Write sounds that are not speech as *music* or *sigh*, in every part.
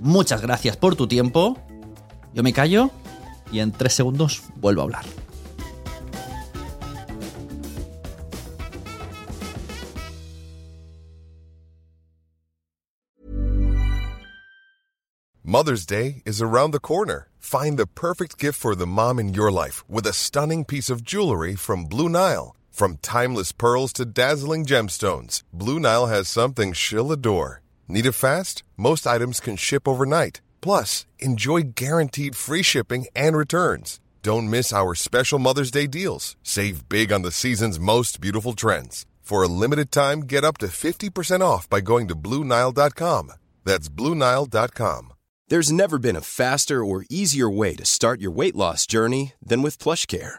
Muchas gracias por tu tiempo. Yo me callo y en tres segundos vuelvo a hablar. Mother's Day is around the corner. Find the perfect gift for the mom in your life with a stunning piece of jewelry from Blue Nile. From timeless pearls to dazzling gemstones, Blue Nile has something she'll adore. Need it fast? Most items can ship overnight. Plus, enjoy guaranteed free shipping and returns. Don't miss our special Mother's Day deals. Save big on the season's most beautiful trends. For a limited time, get up to 50% off by going to BlueNile.com. That's BlueNile.com. There's never been a faster or easier way to start your weight loss journey than with PlushCare.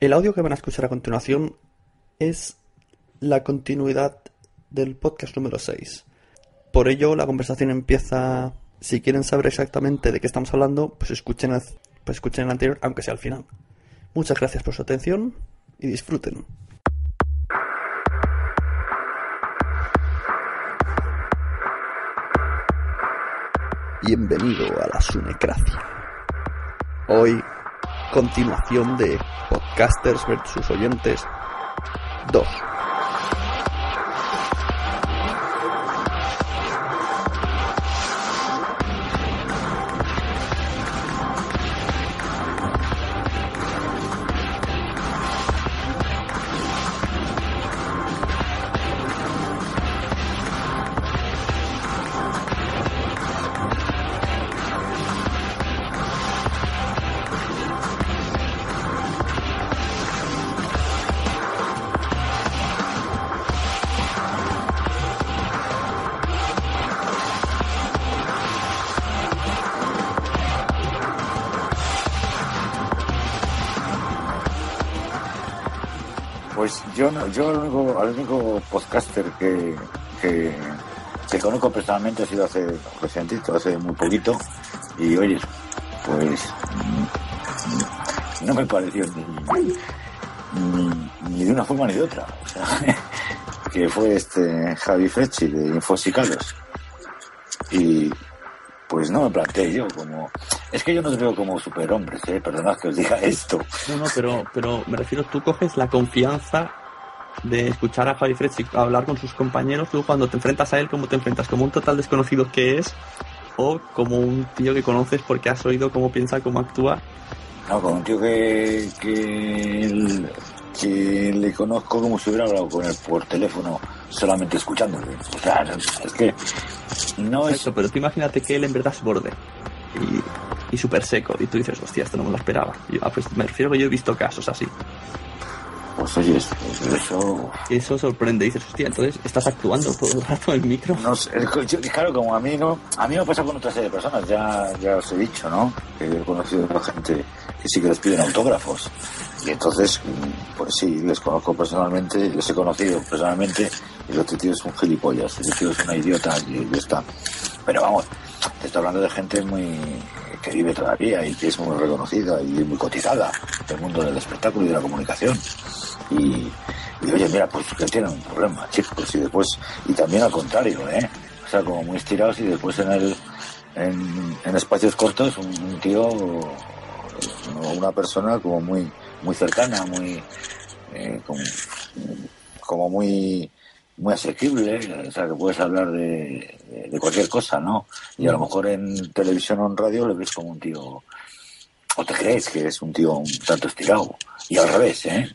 El audio que van a escuchar a continuación es la continuidad del podcast número 6. Por ello, la conversación empieza. Si quieren saber exactamente de qué estamos hablando, pues escuchen el, pues escuchen el anterior, aunque sea al final. Muchas gracias por su atención y disfruten. Bienvenido a la Sunecracia. Hoy, continuación de Podcasters versus Oyentes 2. Que, que, que conozco personalmente ha sido hace recientito, hace muy poquito. Y oye, pues mm, no me pareció ni, ni, ni de una forma ni de otra. O sea, *laughs* que fue este Javi Fechi de Infosicados. Y pues no me planteé yo como... Es que yo no te veo como superhombres, ¿eh? Perdonad que os diga *laughs* esto. No, no, pero, pero me refiero, tú coges la confianza de escuchar a Javi Fredzik hablar con sus compañeros, tú cuando te enfrentas a él, ¿cómo te enfrentas? ¿Como un total desconocido que es? ¿O como un tío que conoces porque has oído cómo piensa, cómo actúa? No, con un tío que, que, que le conozco como si hubiera hablado con él por teléfono solamente escuchándole. O sea, es que no es... Eso, pero tú imagínate que él en verdad es borde y, y súper seco y tú dices, hostia, esto no me lo esperaba. Y yo, ah, pues me refiero que yo he visto casos así. Pues oye, eso... eso sorprende, dices, hostia, entonces estás actuando todo el rato en el micro. no sé, yo- claro, como a mí no... A mí me pasa con otra serie de personas, ya, ya os he dicho, ¿no? Que he conocido a gente que sí que les piden autógrafos. Y entonces, mm, pues sí, les conozco personalmente, les he conocido personalmente, y el otro tío es un gilipollas, el tío es una idiota y ya está. Pero vamos, te estoy hablando de gente muy que vive todavía y que es muy reconocida y muy cotizada del mundo del espectáculo y de la comunicación. Y, oye, mira, pues que tienen un problema, chicos, y después, y también al contrario, ¿eh? O sea, como muy estirados y después en el, en, espacios cortos un, tío o una persona como muy, muy cercana, muy, eh, como, muy, muy asequible, o sea, que puedes hablar de- de cualquier cosa, ¿no? Y a lo mejor en televisión o en radio le ves como un tío, o te crees que es un tío un tanto estirado. Y al revés, ¿eh?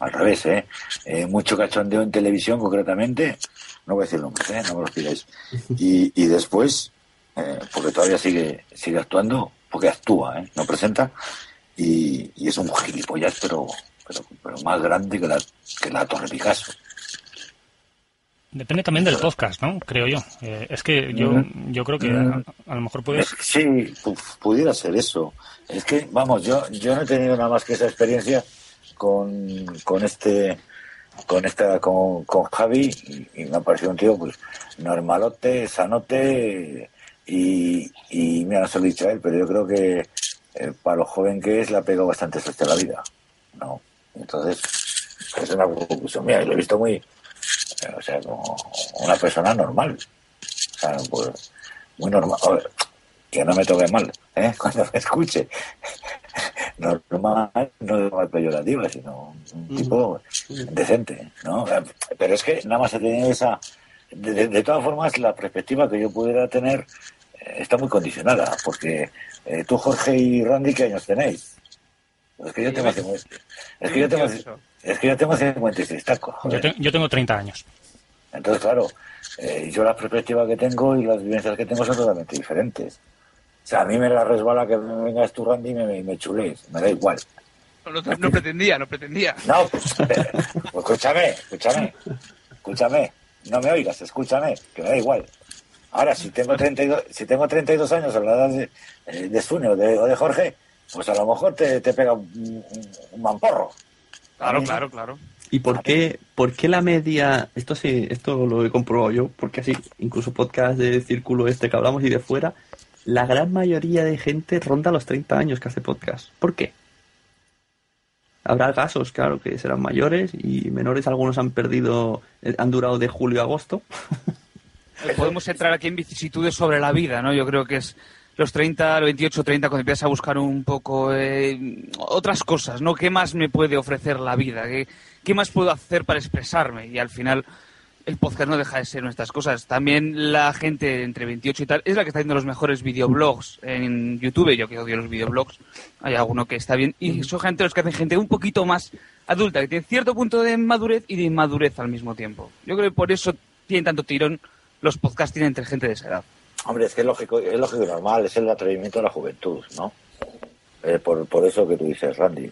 Al revés, ¿eh? Eh, mucho cachondeo en televisión, concretamente. No voy a decir nombres, ¿eh? No me los pidáis. *laughs* Y, y después, eh, porque todavía sigue, sigue actuando, porque actúa, ¿eh? No presenta. Y, y es un gilipollas, pero, pero, pero más grande que la, que la Torre Picasso. Depende también del podcast, ¿no? Creo yo. Eh, es que yo, Mm. yo creo que Mm. a, a lo mejor puedes... Sí, pu- pudiera ser eso. Es que, vamos, yo, yo no he tenido nada más que esa experiencia con, con este, con esta, con, con Javi, y, me ha parecido un tío, pues, normalote, sanote, y, y mira, no se lo he dicho a él, pero yo creo que eh, para lo joven que es, le ha pegado bastante suerte a la vida. ¿no? Entonces, es una conclusión mía, y lo he visto muy, eh, o sea, como una persona normal. O sea, pues, muy normal. Que no me toque mal, ¿eh? *laughs* Cuando me escuche. Normal, no peyorativa, sino un tipo decente, ¿no? Pero es que nada más he tenido esa... De, de- de todas formas, la perspectiva que yo pudiera tener eh, está muy condicionada, porque eh, tú, Jorge y Randy, ¿qué años tenéis? Es que yo tengo 50, es que yo tengo, es que yo tengo 56 tacos. Yo, te- yo tengo 30 años. Entonces, claro, eh, yo la perspectiva que tengo y las vivencias que tengo son totalmente diferentes. Sea, a mí me la resbala que me vengas tú, Randy, y me, me, me chulees. Me da igual. No, no- no pretendía, no pretendía. No, pues, *laughs* pues escúchame, escúchame, escúchame. No me oigas, escúchame, que me da igual. Ahora, si tengo 32, si tengo 32 años a la edad de, eh, de Sune o de, o de Jorge, pues a lo mejor te, te pega un, un- un mamporro. Claro, claro, claro. ¿Y por qué, por qué la media, esto sí, esto lo he comprobado yo, porque así, incluso podcast de círculo este que hablamos y de fuera, la gran mayoría de gente ronda los 30 años que hace podcast. ¿Por qué? Habrá casos, claro, que serán mayores y menores, algunos han perdido, eh, han durado de julio a agosto. Eh, Podemos entrar aquí en vicisitudes sobre la vida, ¿no? Yo creo que es los 30, 28, 30, cuando empiezas a buscar un poco eh, otras cosas, ¿no? ¿Qué más me puede ofrecer la vida? ¿Qué, ¿Qué más puedo hacer para expresarme? Y al final el podcast no deja de ser nuestras cosas. También la gente entre 28 y tal es la que está haciendo los mejores videoblogs en YouTube. Yo que odio los videoblogs, hay alguno que está bien. Y son gente los que hacen gente un poquito más adulta, que tiene cierto punto de madurez y de inmadurez al mismo tiempo. Yo creo que por eso tienen tanto tirón los podcasting entre gente de esa edad. Hombre, es que es lógico, es lógico y normal, es el atrevimiento de la juventud, ¿no? Eh, por, por eso que tú dices, Randy,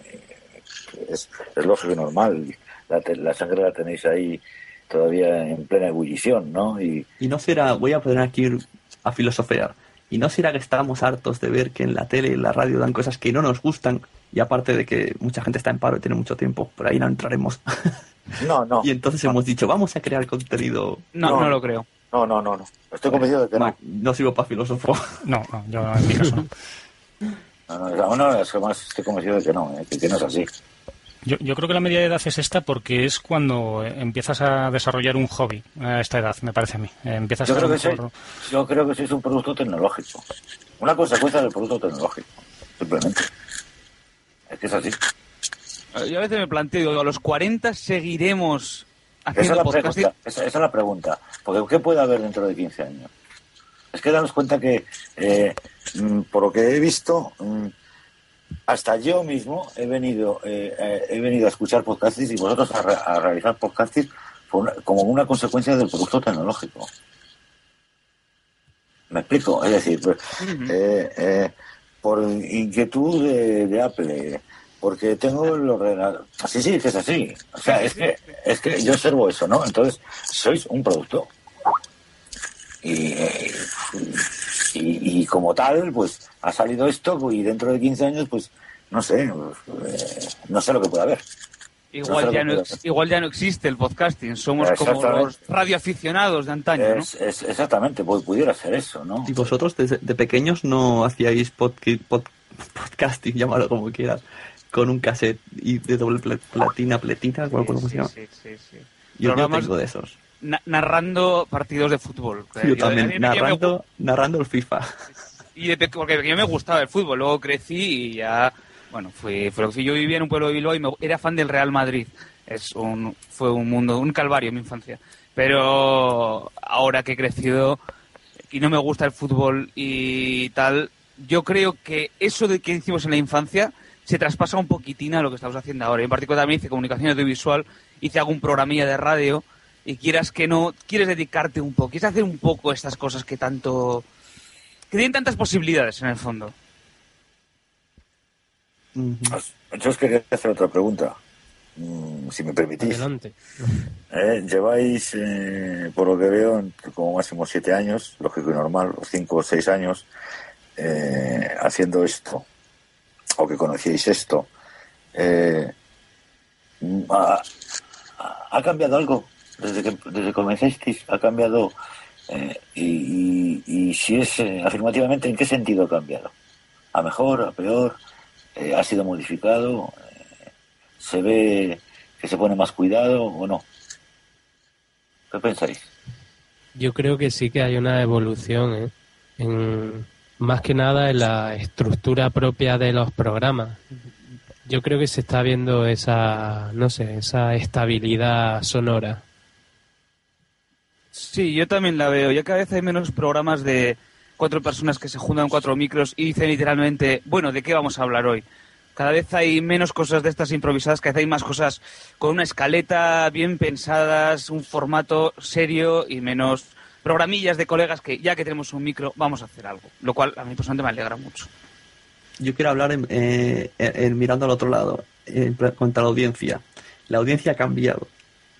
es, es lógico y normal. La, te- la sangre la tenéis ahí todavía en plena ebullición, ¿no? Y Y no será, voy a poner aquí a filosofear, y no será que estamos hartos de ver que en la tele y en la radio dan cosas que no nos gustan, y aparte de que mucha gente está en paro y tiene mucho tiempo, por ahí no entraremos. *laughs* no, no, y entonces hemos dicho, vamos a crear contenido. No, No. no, lo creo. no, no, no, no. Estoy convencido de que no. No, no sirvo para filósofo. *laughs* No, no, yo en mi caso no. No, no, no, no, es que más estoy convencido de que no, eh, que, que no es así. Yo, yo creo que la media de edad es esta porque es cuando eh, empiezas a desarrollar un hobby a esta edad, me parece a mí. Eh, Empiezas Yo a creo lo que soy, yo creo que sois un producto tecnológico. Una consecuencia del producto tecnológico, simplemente. Es que es así. Eh, Yo a veces me planteo, a los 40 seguiremos Esa es, haciendo la pregunta, esa, esa es la pregunta. Porque ¿qué puede haber dentro de 15 años? Es que daros cuenta que, eh, mm, por lo que he visto, mm, hasta yo mismo he venido eh, eh, he venido a escuchar podcasts y vosotros a, re- a realizar una- como una consecuencia del producto tecnológico. ¿Me explico? Es decir, pues, eh, eh, por inquietud de, de Apple, porque tengo el ordenador. Así sí, que es así. O sea, es que, es que yo observo eso, ¿no? Entonces, sois un producto. Y, y, y como tal, pues ha salido esto y dentro de 15 años, pues no sé, pues, eh, no sé lo que puede haber. Igual ya, no, igual ya no existe el podcasting, somos como los radioaficionados de antaño, es, Es, exactamente, pues pudiera ser eso, ¿no? Y vosotros de pequeños no hacíais podcasting, *laughs* llámalo como quieras, con un cassette y de doble platina, pletina, como se llama. Sí, sí, sí. Yo no tengo de esos. Narrando partidos de fútbol. Yo, también, narrando, narrando el FIFA. Y de, porque yo me gustaba el fútbol, luego crecí y ya bueno, fue, fue lo que yo vivía en un pueblo de Bilbao y me, era fan del Real Madrid. Es un, fue un mundo, un calvario en mi infancia. Pero ahora que he crecido y no me gusta el fútbol y tal, yo creo que eso de que hicimos en la infancia se traspasa un poquitín a lo que estamos haciendo ahora. En particular también hice comunicación audiovisual, hice algún programilla de radio y quieras que no, quieres dedicarte un poco, quieres hacer un poco estas cosas que tanto... que tienen tantas posibilidades en el fondo. Yo os quería hacer otra pregunta, mm, si me permitís. Adelante. Eh, lleváis, eh, por lo que veo, como máximo siete años, lógico y normal, o cinco o seis años, eh, haciendo esto, o que conocíais esto. Ha, ha, cambiado algo desde que, desde que? ¿Ha cambiado? y, y si es afirmativamente, ¿en qué sentido ha cambiado? ¿A mejor, a peor? Eh, ha sido modificado, eh, se ve que se pone más cuidado o no. ¿Qué pensáis? Yo creo que sí que hay una evolución, ¿eh? en, más que nada en la estructura propia de los programas. Yo creo que se está viendo esa, no sé, esa estabilidad sonora. Sí, yo también la veo. Ya cada vez hay menos programas de cuatro personas que se juntan cuatro micros y dicen literalmente, bueno, ¿de qué vamos a hablar hoy? Cada vez hay menos cosas de estas improvisadas, cada vez hay más cosas con una escaleta bien pensadas, un formato serio y menos programillas de colegas que ya que tenemos un micro vamos a hacer algo, lo cual a mí personalmente me alegra mucho. Yo quiero hablar en, eh, mirando al otro lado, en, contra la audiencia. La audiencia ha cambiado.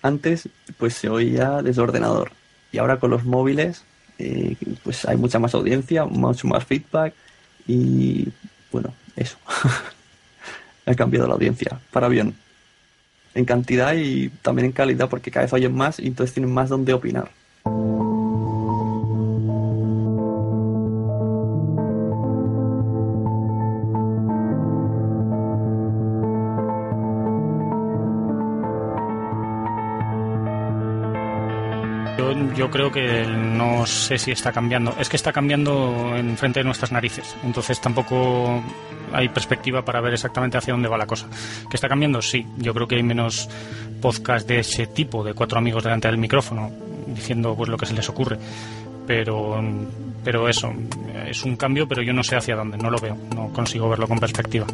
Antes pues se oía desde ordenador y ahora con los móviles eh, pues hay mucha más audiencia, mucho más feedback y bueno, eso. *laughs* ha cambiado la audiencia para bien. En cantidad y también en calidad porque cada vez oyen más y entonces tienen más donde opinar. Yo creo que no sé si está cambiando. Es que está cambiando en frente de nuestras narices. Entonces tampoco hay perspectiva para ver exactamente hacia dónde va la cosa. ¿Que está cambiando? Sí. Yo creo que hay menos podcast de ese tipo, de cuatro amigos delante del micrófono, diciendo pues lo que se les ocurre. Pero, pero eso, es un cambio, pero yo no sé hacia dónde, no lo veo, no consigo verlo con perspectiva.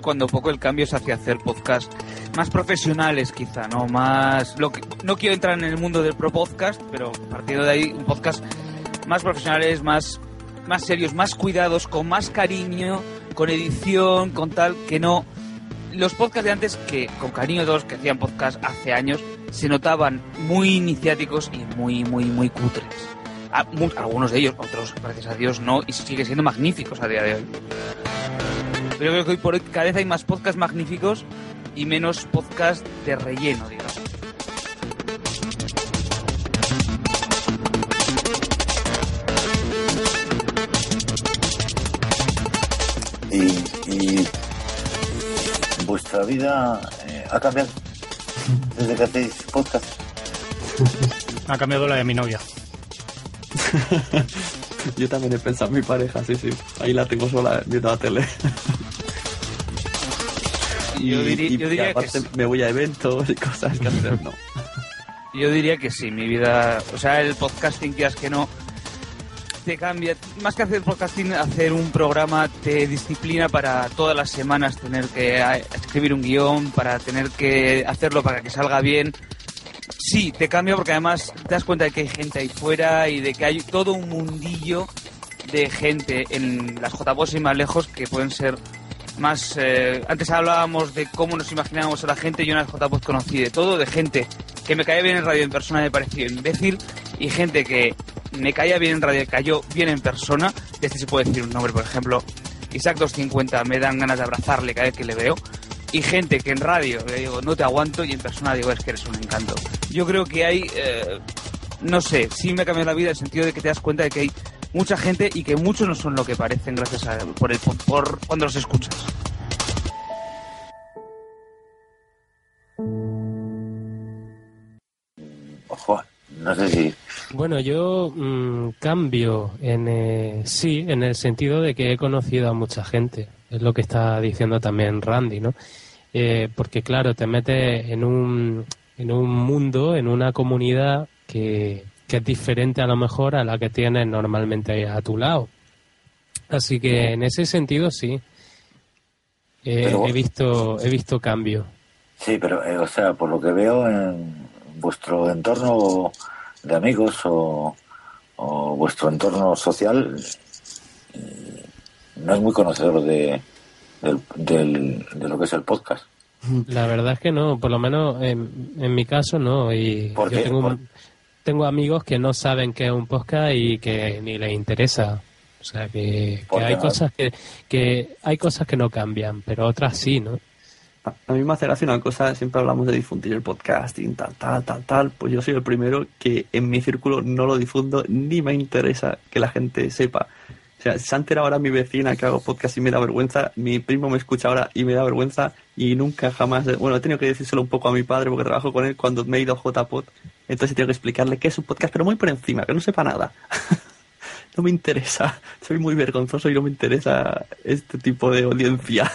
Cuando poco el cambio es hacia hacer podcast más profesionales quizá, ¿no? Más lo que, no quiero entrar en el mundo del pro podcast, pero partiendo de ahí un podcast más profesionales, más más serios, más cuidados, con más cariño, con edición, con tal que no los podcasts de antes que con cariño todos que hacían podcast hace años se notaban muy iniciáticos y muy muy muy cutres. algunos de ellos, otros gracias a Dios no y sigue siendo magníficos a día de hoy. Pero creo que hoy por hoy cada vez hay más podcasts magníficos y menos podcasts de relleno, digamos. Y, vuestra vida eh, ha cambiado desde que hacéis podcast. Ha cambiado la de mi novia. *laughs* Yo también he pensado en mi pareja, sí, sí. Ahí la tengo sola viendo la tele. Y, yo diría, aparte me voy a eventos y cosas que hacer, no. Yo diría que sí, mi vida, o sea, el podcasting que es que no te cambia, más que hacer podcasting, hacer un programa te disciplina para todas las semanas tener que escribir un guion, para tener que hacerlo para que salga bien. Sí, te cambia porque además te das cuenta de que hay gente ahí fuera y de que hay todo un mundillo de gente en las JPOS y más lejos que pueden ser más eh, antes hablábamos de cómo nos imaginábamos a la gente. Yo en el JPod conocí de todo de gente que me caía bien en radio en persona me pareció imbécil y gente que me caía bien en radio cayó bien en persona. De este se puede decir un nombre por ejemplo Isaac 250 me dan ganas de abrazarle cada vez que le veo. Y gente que en radio le digo no te aguanto y en persona digo es que eres un encanto yo creo que hay eh, no sé sí me ha la vida en el sentido de que te das cuenta de que hay mucha gente y que muchos no son lo que parecen gracias a por el por cuando los escuchas. Ojo, no sé si. Bueno, yo mm, cambio en eh, sí, en el sentido de que he conocido a mucha gente. Es lo que está diciendo también Randy, ¿no? Eh, porque claro, te metes en un, en un mundo, en una comunidad que, que es diferente a lo mejor a la que tienes normalmente a tu lado. Así que en ese sentido sí. Eh, Pero- he visto he visto cambio. Sí, pero, eh, o sea, por lo que veo en vuestro entorno de amigos o, o vuestro entorno social, eh, no es muy conocedor de, del, del- de lo que es el podcast. La verdad es que no, por lo menos en, en mi caso no. Y ¿Por yo qué? tengo, un- tengo amigos que no saben qué es un podcast y que ni les interesa. O sea que, que ¿Por qué hay cosas que, que hay cosas que no cambian, pero otras sí, ¿no? A a mí me hace gracia una cosa, siempre hablamos de difundir el podcasting, tal, tal, tal, tal. Pues yo soy el primero que en mi círculo no lo difundo, ni me interesa que la gente sepa. O sea, se ha enterado ahora mi vecina que hago podcast y me da vergüenza, mi primo me escucha ahora y me da vergüenza, y nunca jamás, bueno, he tenido que decírselo un poco a mi padre porque trabajo con él cuando me he ido a JPod, entonces he tenido que explicarle que es un podcast, pero muy por encima, que no sepa nada. *laughs* no me interesa, soy muy vergonzoso y no me interesa este tipo de audiencia.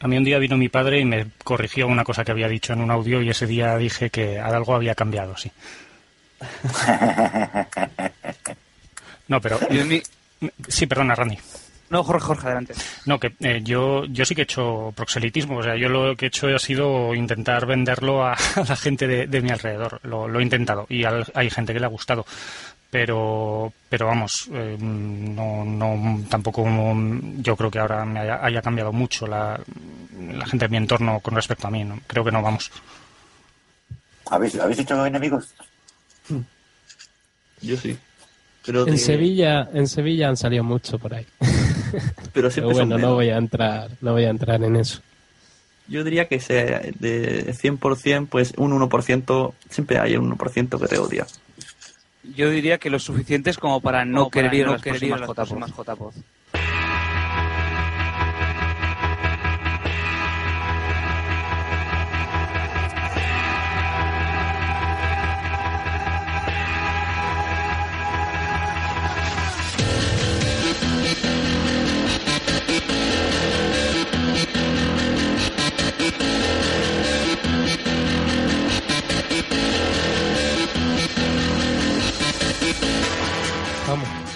A mí un día vino mi padre y me corrigió una cosa que había dicho en un audio y ese día dije que algo había cambiado, sí. *laughs* No, pero... Yo en mi- Sí, perdona, Randy. No, Jorge, Jorge, adelante. No, que eh, yo, yo sí que he hecho proxelitismo. O sea, yo lo que he hecho ha sido intentar venderlo a, *laughs* a la gente de, de mi alrededor. Lo, lo he intentado y al- hay gente que le ha gustado. Pero, pero vamos, eh, no, no, tampoco yo creo que ahora me haya, haya cambiado mucho la, la gente de mi entorno con respecto a mí. ¿no? Creo que no, vamos. ¿Habéis, ¿habéis hecho enemigos? Yo sí. Pero En de- Sevilla, en Sevilla han salido mucho por ahí. Pero *laughs* Pero siempre son bueno, no voy a entrar, no voy a entrar en eso. Yo diría que sea de 100%, pues un 1%, siempre hay un 1% que te odia. Yo diría que lo suficiente es como para no Como para querer ir a no las querer próximas las JPod. próximas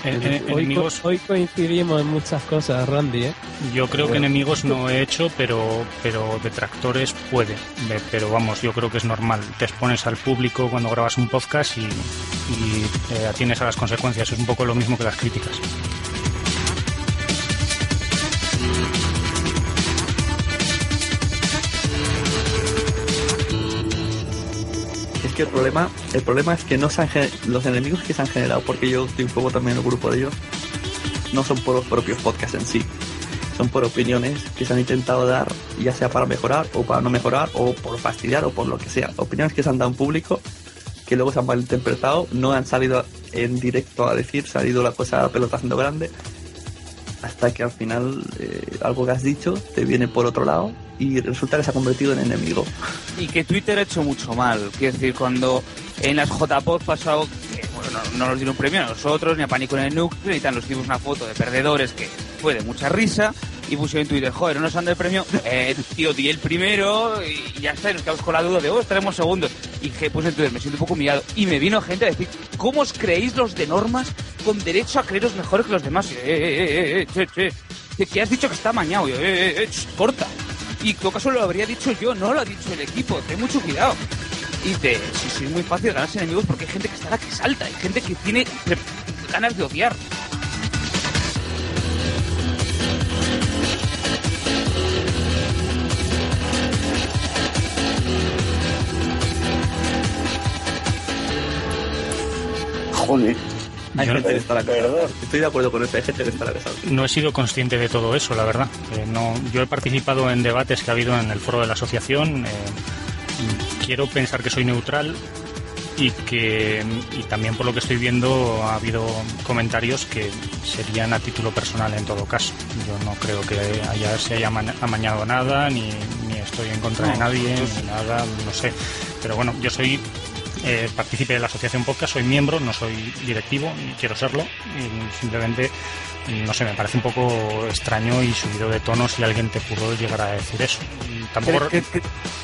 En- en- hoy, co- enemigos- hoy coincidimos en muchas cosas, Randy, ¿eh? Yo creo que enemigos no he hecho, pero, pero detractores puede. Pero vamos, yo creo que es normal. Te expones al público cuando grabas un podcast y, y eh, atienes a las consecuencias. Es un poco lo mismo que las críticas. Que el problema, el problema es que no se han los enemigos que se han generado, porque yo estoy un poco también en el grupo de ellos, no son por los propios podcasts en sí. Son por opiniones que se han intentado dar, ya sea para mejorar o para no mejorar, o por fastidiar o por lo que sea. Opiniones que se han dado en público, que luego se han malinterpretado, no han salido en directo a decir, se ha ido la cosa a la pelota haciendo grande, hasta que al final eh, algo que has dicho te viene por otro lado y resulta que se ha convertido en enemigo. Y que Twitter ha hecho mucho mal. Quiero decir, cuando en las JPod pasado, que, bueno, no, no nos dieron premio a nosotros, ni a Pánico en el Núcleo, y tal, nos dimos una foto de perdedores que fue de mucha risa, y pusieron en Twitter, joder, no nos han dado el premio, eh, tío, di el primero, y ya está, y nos quedamos con la duda de, oh, estaremos segundos. Y que puse en Twitter, me siento un poco humillado, y me vino gente a decir, ¿cómo os creéis los de normas con derecho a creeros mejores que los demás? Y, eh, eh, eh, eh, che, che, que- has dicho que está amañado, y eh, eh, eh, corta. Y todo caso lo habría dicho yo, no lo ha dicho el equipo. Ten mucho cuidado. Y te, sí, sí, es muy fácil ganarse enemigos porque hay gente que está la que salta, hay gente que tiene ganas de odiar. Joder. Hay Yo- gente que está la casa. Perdón. Estoy de acuerdo con eso, hay gente que está la casa. No he sido consciente de todo eso, la verdad. Eh, no, yo he participado en debates que ha habido en el foro de la asociación. eh, y quiero pensar que soy neutral y que y también por lo que estoy viendo ha habido comentarios que serían a título personal en todo caso. Yo no creo que haya, se haya ama- amañado nada, ni, ni estoy en contra de nadie, ni nada, no sé. Pero bueno, yo soy eh, partícipe de la asociación podcast, soy miembro, no soy directivo, ni quiero serlo, y simplemente, no sé, me parece un poco extraño y subido de tono si alguien te pudo llegar a decir eso. Y Tampoco, Cre- cre- cre-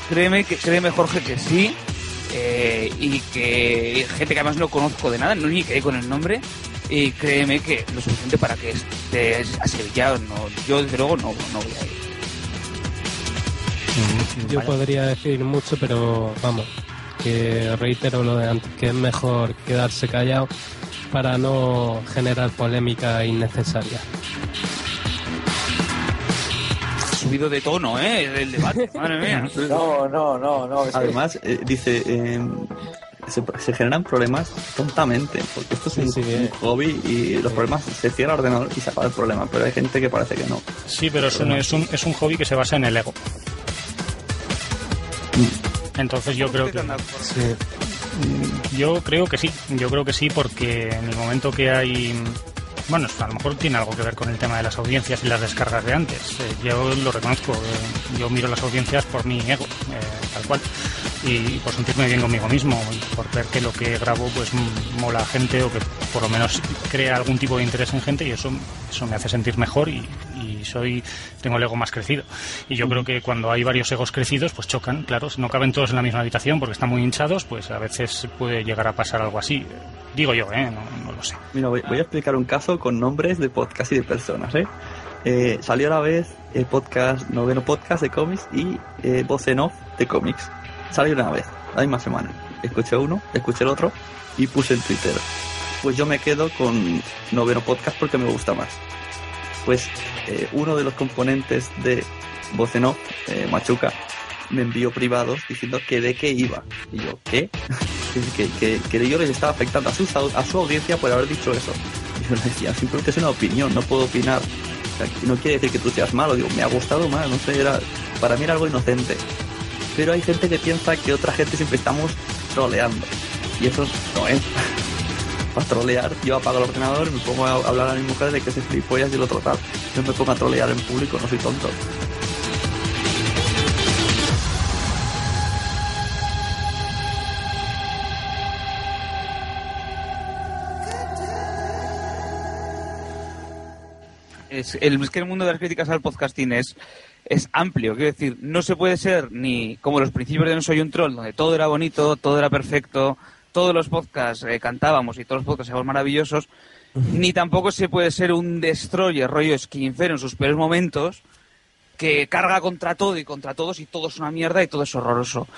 créeme, que, créeme, Jorge, que sí. eh, y que gente que además no conozco de nada, no ni quedé con el nombre. Y créeme que lo suficiente para que esté a Sevilla, no, yo desde luego no, no voy a ir. Yo podría decir mucho, pero vamos, que reitero lo de antes, que es mejor quedarse callado para no generar polémica innecesaria. Subido de tono, ¿eh? El debate, *laughs* madre mía. No, no, no, no. Además, eh, dice, eh, se, se generan problemas tontamente, porque esto es Sí, un, sí, un eh. hobby y los problemas se cierra el ordenador y se acaba el problema, pero hay gente que parece que no. Sí, pero es un, es, un, es un hobby que se basa en el ego. Entonces yo creo que Sí. yo creo que sí, yo creo que sí porque en el momento que hay bueno, a lo mejor tiene algo que ver con el tema de las audiencias y las descargas de antes. Eh, yo lo reconozco, eh, yo miro las audiencias por mi ego, eh, tal cual, y por sentirme bien conmigo mismo y por ver que lo que grabo pues mola a gente o que por lo menos crea algún tipo de interés en gente y eso, eso me hace sentir mejor y, y soy tengo el ego más crecido. Y yo creo que cuando hay varios egos crecidos pues chocan, claro, no caben todos en la misma habitación porque están muy hinchados, pues a veces puede llegar a pasar algo así. Digo yo, ¿eh? no, no lo sé. Mira, voy, voy a explicar un caso con nombres de podcast y de personas, ¿eh? Eh, salió a la vez el podcast, noveno podcast de cómics y eh, voz en off de cómics. Salió una vez, la misma semana. Escuché uno, escuché el otro y puse en Twitter. Pues yo me quedo con noveno podcast porque me gusta más. Pues eh, uno de los componentes de voz en off, eh, Machuca, me envió privados diciendo que de qué iba. Y yo, ¿qué? *laughs* que, que, que yo les estaba afectando a su, a su audiencia por haber dicho eso. Y yo le decía, simplemente es una opinión, no puedo opinar. No quiere decir que tú seas malo, digo, me ha gustado más, no sé, era, para mí era algo inocente. Pero hay gente que piensa que otra gente siempre estamos troleando. Y eso no es. *laughs* Para trolear, yo apago el ordenador y me pongo a hablar a mi mujer de que se flipollas y el otro tal. Yo me pongo a trolear en público, no soy tonto. es, el, es que el mundo de las críticas al podcasting es, es amplio. Quiero decir, no se puede ser ni como los principios de No Soy un Troll, donde todo era bonito, todo era perfecto, todos los podcasts eh, cantábamos y todos los podcasts éramos maravillosos, ni tampoco se puede ser un destroyer, rollo esquinfero en sus peores momentos, que carga contra todo y contra todos y todo es una mierda y todo es horroroso.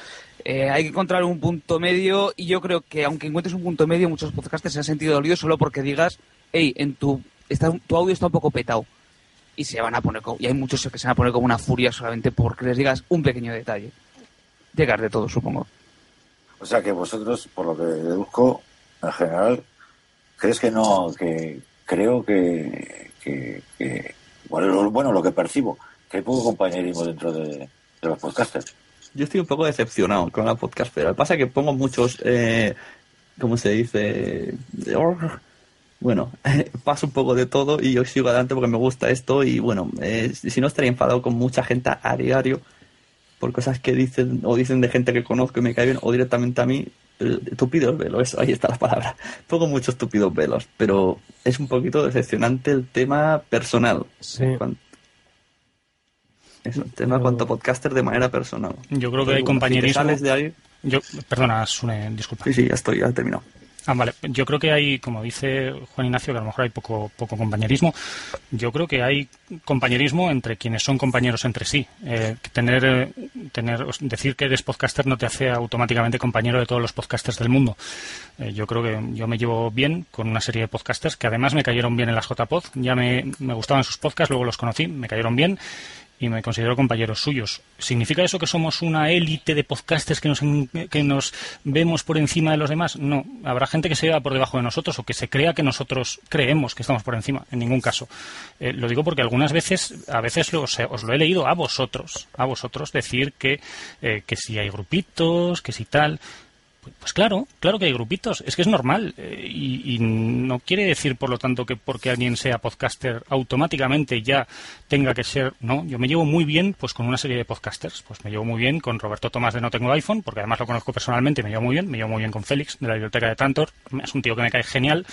Eh, hay que encontrar un punto medio y yo creo que aunque encuentres un punto medio, muchos podcasters se han sentido dolidos solo porque digas, hey, en tu, está, tu audio está un poco petado. Y se van a poner co- y hay muchos que se van a poner como una furia solamente porque les digas un pequeño detalle. Llegar de todo, supongo. O sea que vosotros, por lo que deduzco, en general, crees que no, que creo que, que, que- bueno, bueno, lo que percibo, que hay poco compañerismo dentro de, los podcasters. Yo estoy un poco decepcionado con la podcastera. Pasa que pongo muchos, eh, ¿cómo se dice? Bueno, *laughs* paso un poco de todo y yo sigo adelante porque me gusta esto y bueno, eh, si no estaría enfadado con mucha gente a diario por cosas que dicen o dicen de gente que conozco y me cae bien o directamente a mí. eh, Estúpidos velos, eso, *laughs* ahí está la palabra. Pongo muchos estúpidos velos, pero es un poquito decepcionante el tema personal. Sí. Es un tema cuanto a podcaster de manera personal. Yo creo que hay si compañerismo. sales de ahí, Yo, perdona, Sune, disculpa. Sí, sí, ya estoy, ya he terminado. Ah, vale. Yo creo que hay, como dice Juan Ignacio, que a lo mejor hay poco, poco compañerismo. Yo creo que hay compañerismo entre quienes son compañeros entre sí. Eh, tener, eh, tener, decir que eres podcaster no te hace automáticamente compañero de todos los podcasters del mundo. Eh, yo creo que yo me llevo bien con una serie de podcasters que además me cayeron bien en las JPod. Ya me, me gustaban sus podcasts, luego los conocí, me cayeron bien. Y me considero compañeros suyos. ¿Significa eso que somos una élite de podcasters que nos, que nos vemos por encima de los demás? No. Habrá gente que se vea por debajo de nosotros o que se crea que nosotros creemos que estamos por encima. En ningún caso. Eh, lo digo porque algunas veces, a veces lo, os lo he leído a vosotros, a vosotros decir que, eh, que si hay grupitos, que si tal. Pues claro, claro que hay grupitos, es que es normal eh, y, no quiere decir, por lo tanto, que porque alguien sea podcaster automáticamente ya tenga que ser, no, yo me llevo muy bien pues con una serie de podcasters, pues me llevo muy bien con Roberto Tomás de No Tengo iPhone, porque además lo conozco personalmente, me llevo muy bien, me llevo muy bien con Félix de la biblioteca de Tantor, es un tío que me cae genial,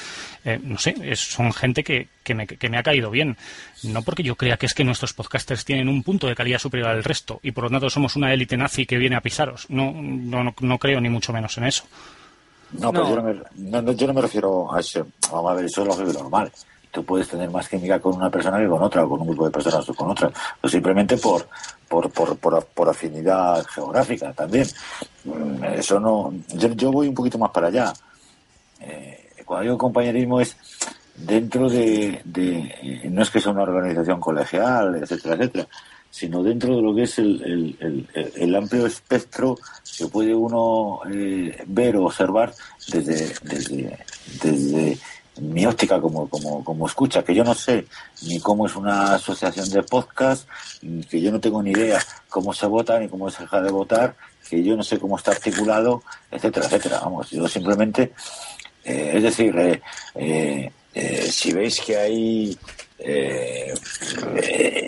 eh, no sé, es, son gente que, que, me, que me ha caído bien, no porque yo crea que es que nuestros podcasters tienen un punto de calidad superior al resto y por lo tanto somos una élite nazi que viene a pisaros, no, no, no creo ni mucho menos en eso. No, pero Yo, no me, yo no me refiero a eso. Vamos a ver, eso es lo normal. Tú puedes tener más química con una persona que con otra, o con un grupo de personas o con otra. Pues simplemente por, por, por, por, afinidad geográfica también. Mm, eso no. Yo, yo voy un poquito más para allá. Eh, cuando digo compañerismo es dentro de, de, no es que sea una organización colegial, etcétera, etcétera, sino dentro de lo que es el, amplio espectro que puede uno eh, ver o observar desde, desde, mi óptica como, como, como escucha, que yo no sé ni cómo es una asociación de podcast, que yo no tengo ni idea cómo se vota ni cómo se deja de votar, que yo no sé cómo está articulado, etcétera, etcétera. Vamos, yo simplemente, eh, es decir, eh, si veis que hay eh,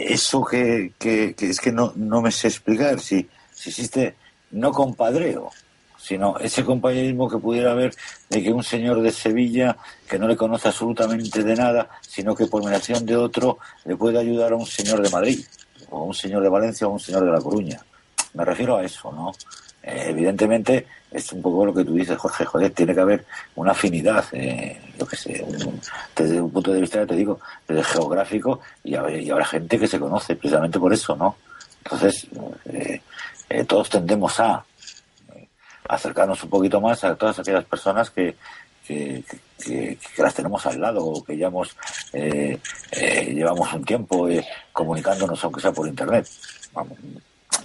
eso que, es que no, no me sé explicar, si, si existe no compadreo, sino ese compañerismo que pudiera haber de que un señor de Sevilla que no le conoce absolutamente de nada, sino que por mediación de otro le puede ayudar a un señor de Madrid, o un señor de Valencia, o un señor de La Coruña. Me refiero a eso, ¿no? Eh, evidentemente, es un poco lo que tú dices, Jorge, joder, tiene que haber una afinidad, eh, yo que sé, desde un punto de vista, te digo, desde geográfico, y, habrá gente que se conoce precisamente por eso, ¿no? Entonces, eh, eh, todos tendemos a acercarnos un poquito más a todas aquellas personas que, que, las tenemos al lado o que ya hemos, llevamos un tiempo comunicándonos, aunque sea por internet. Vamos,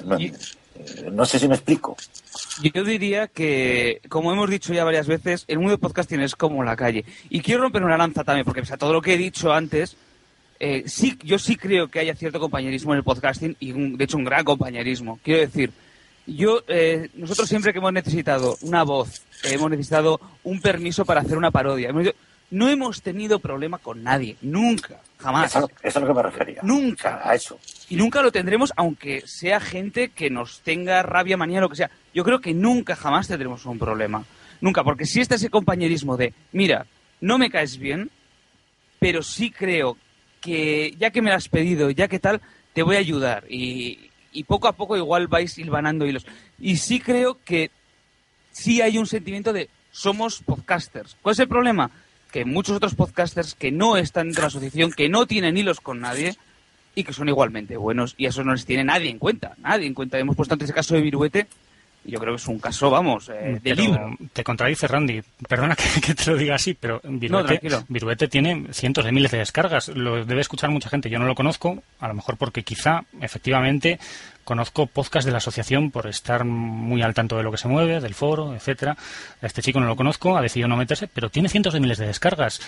no sé si me explico. Yo diría que, como hemos dicho ya varias veces, el mundo del podcasting es como la calle. Y quiero romper una lanza también, porque pese a todo lo que he dicho antes, eh, sí, yo sí creo que haya cierto compañerismo en el podcasting y, de hecho, un gran compañerismo. Quiero decir, yo, eh, nosotros siempre que hemos necesitado una voz, hemos necesitado un permiso para hacer una parodia, no hemos tenido problema con nadie, nunca, jamás. Eso, es a lo que me refería. Nunca. a eso. Y nunca lo tendremos, aunque sea gente que nos tenga rabia, manía, lo que sea. Yo creo que nunca, jamás tendremos un problema. Nunca, porque si está ese compañerismo de, mira, no me caes bien, pero sí creo que ya que me lo has pedido, ya que tal, te voy a ayudar. Y, y poco a poco igual vais hilvanando hilos. Y sí creo que sí hay un sentimiento de somos podcasters. ¿Cuál es el problema? Que muchos otros podcasters que no están dentro de la asociación, que no tienen hilos con nadie y que son igualmente buenos y eso no les tiene nadie en cuenta, nadie en cuenta. Hemos puesto antes el caso de Viruete yo creo que es un caso, vamos, eh, de libro. Te contradice, Randy. Perdona que, te lo diga así, pero Viruete, tiene cientos de miles de descargas. Lo debe escuchar mucha gente. Yo no lo conozco, a lo mejor porque quizá, efectivamente, Conozco podcast de la asociación por estar muy al tanto de lo que se mueve, del foro, etcétera. este chico no lo conozco, ha decidido no meterse, pero tiene cientos de miles de descargas.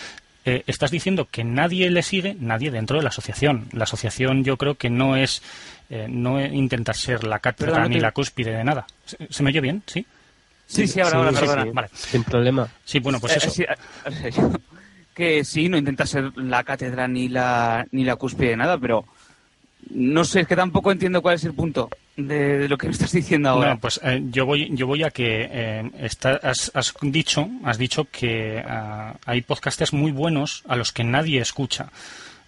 Eh, estás diciendo que nadie le sigue, nadie dentro de la asociación. La asociación yo creo que no es eh, no intentar ser la cátedra ni la cúspide de nada. ¿Se, me oye bien? ¿Sí? Sí, sí, ahora, ahora, perdona. Vale. Sin problema. Sí, bueno, pues eh, eso. *laughs* que sí, no intenta ser la cátedra ni la, ni la cúspide de nada, pero no sé, es que tampoco entiendo cuál es el punto de, lo que me estás diciendo ahora. pues eh, yo voy yo voy a que eh, has, dicho has dicho que ah, hay podcasters muy buenos a los que nadie escucha.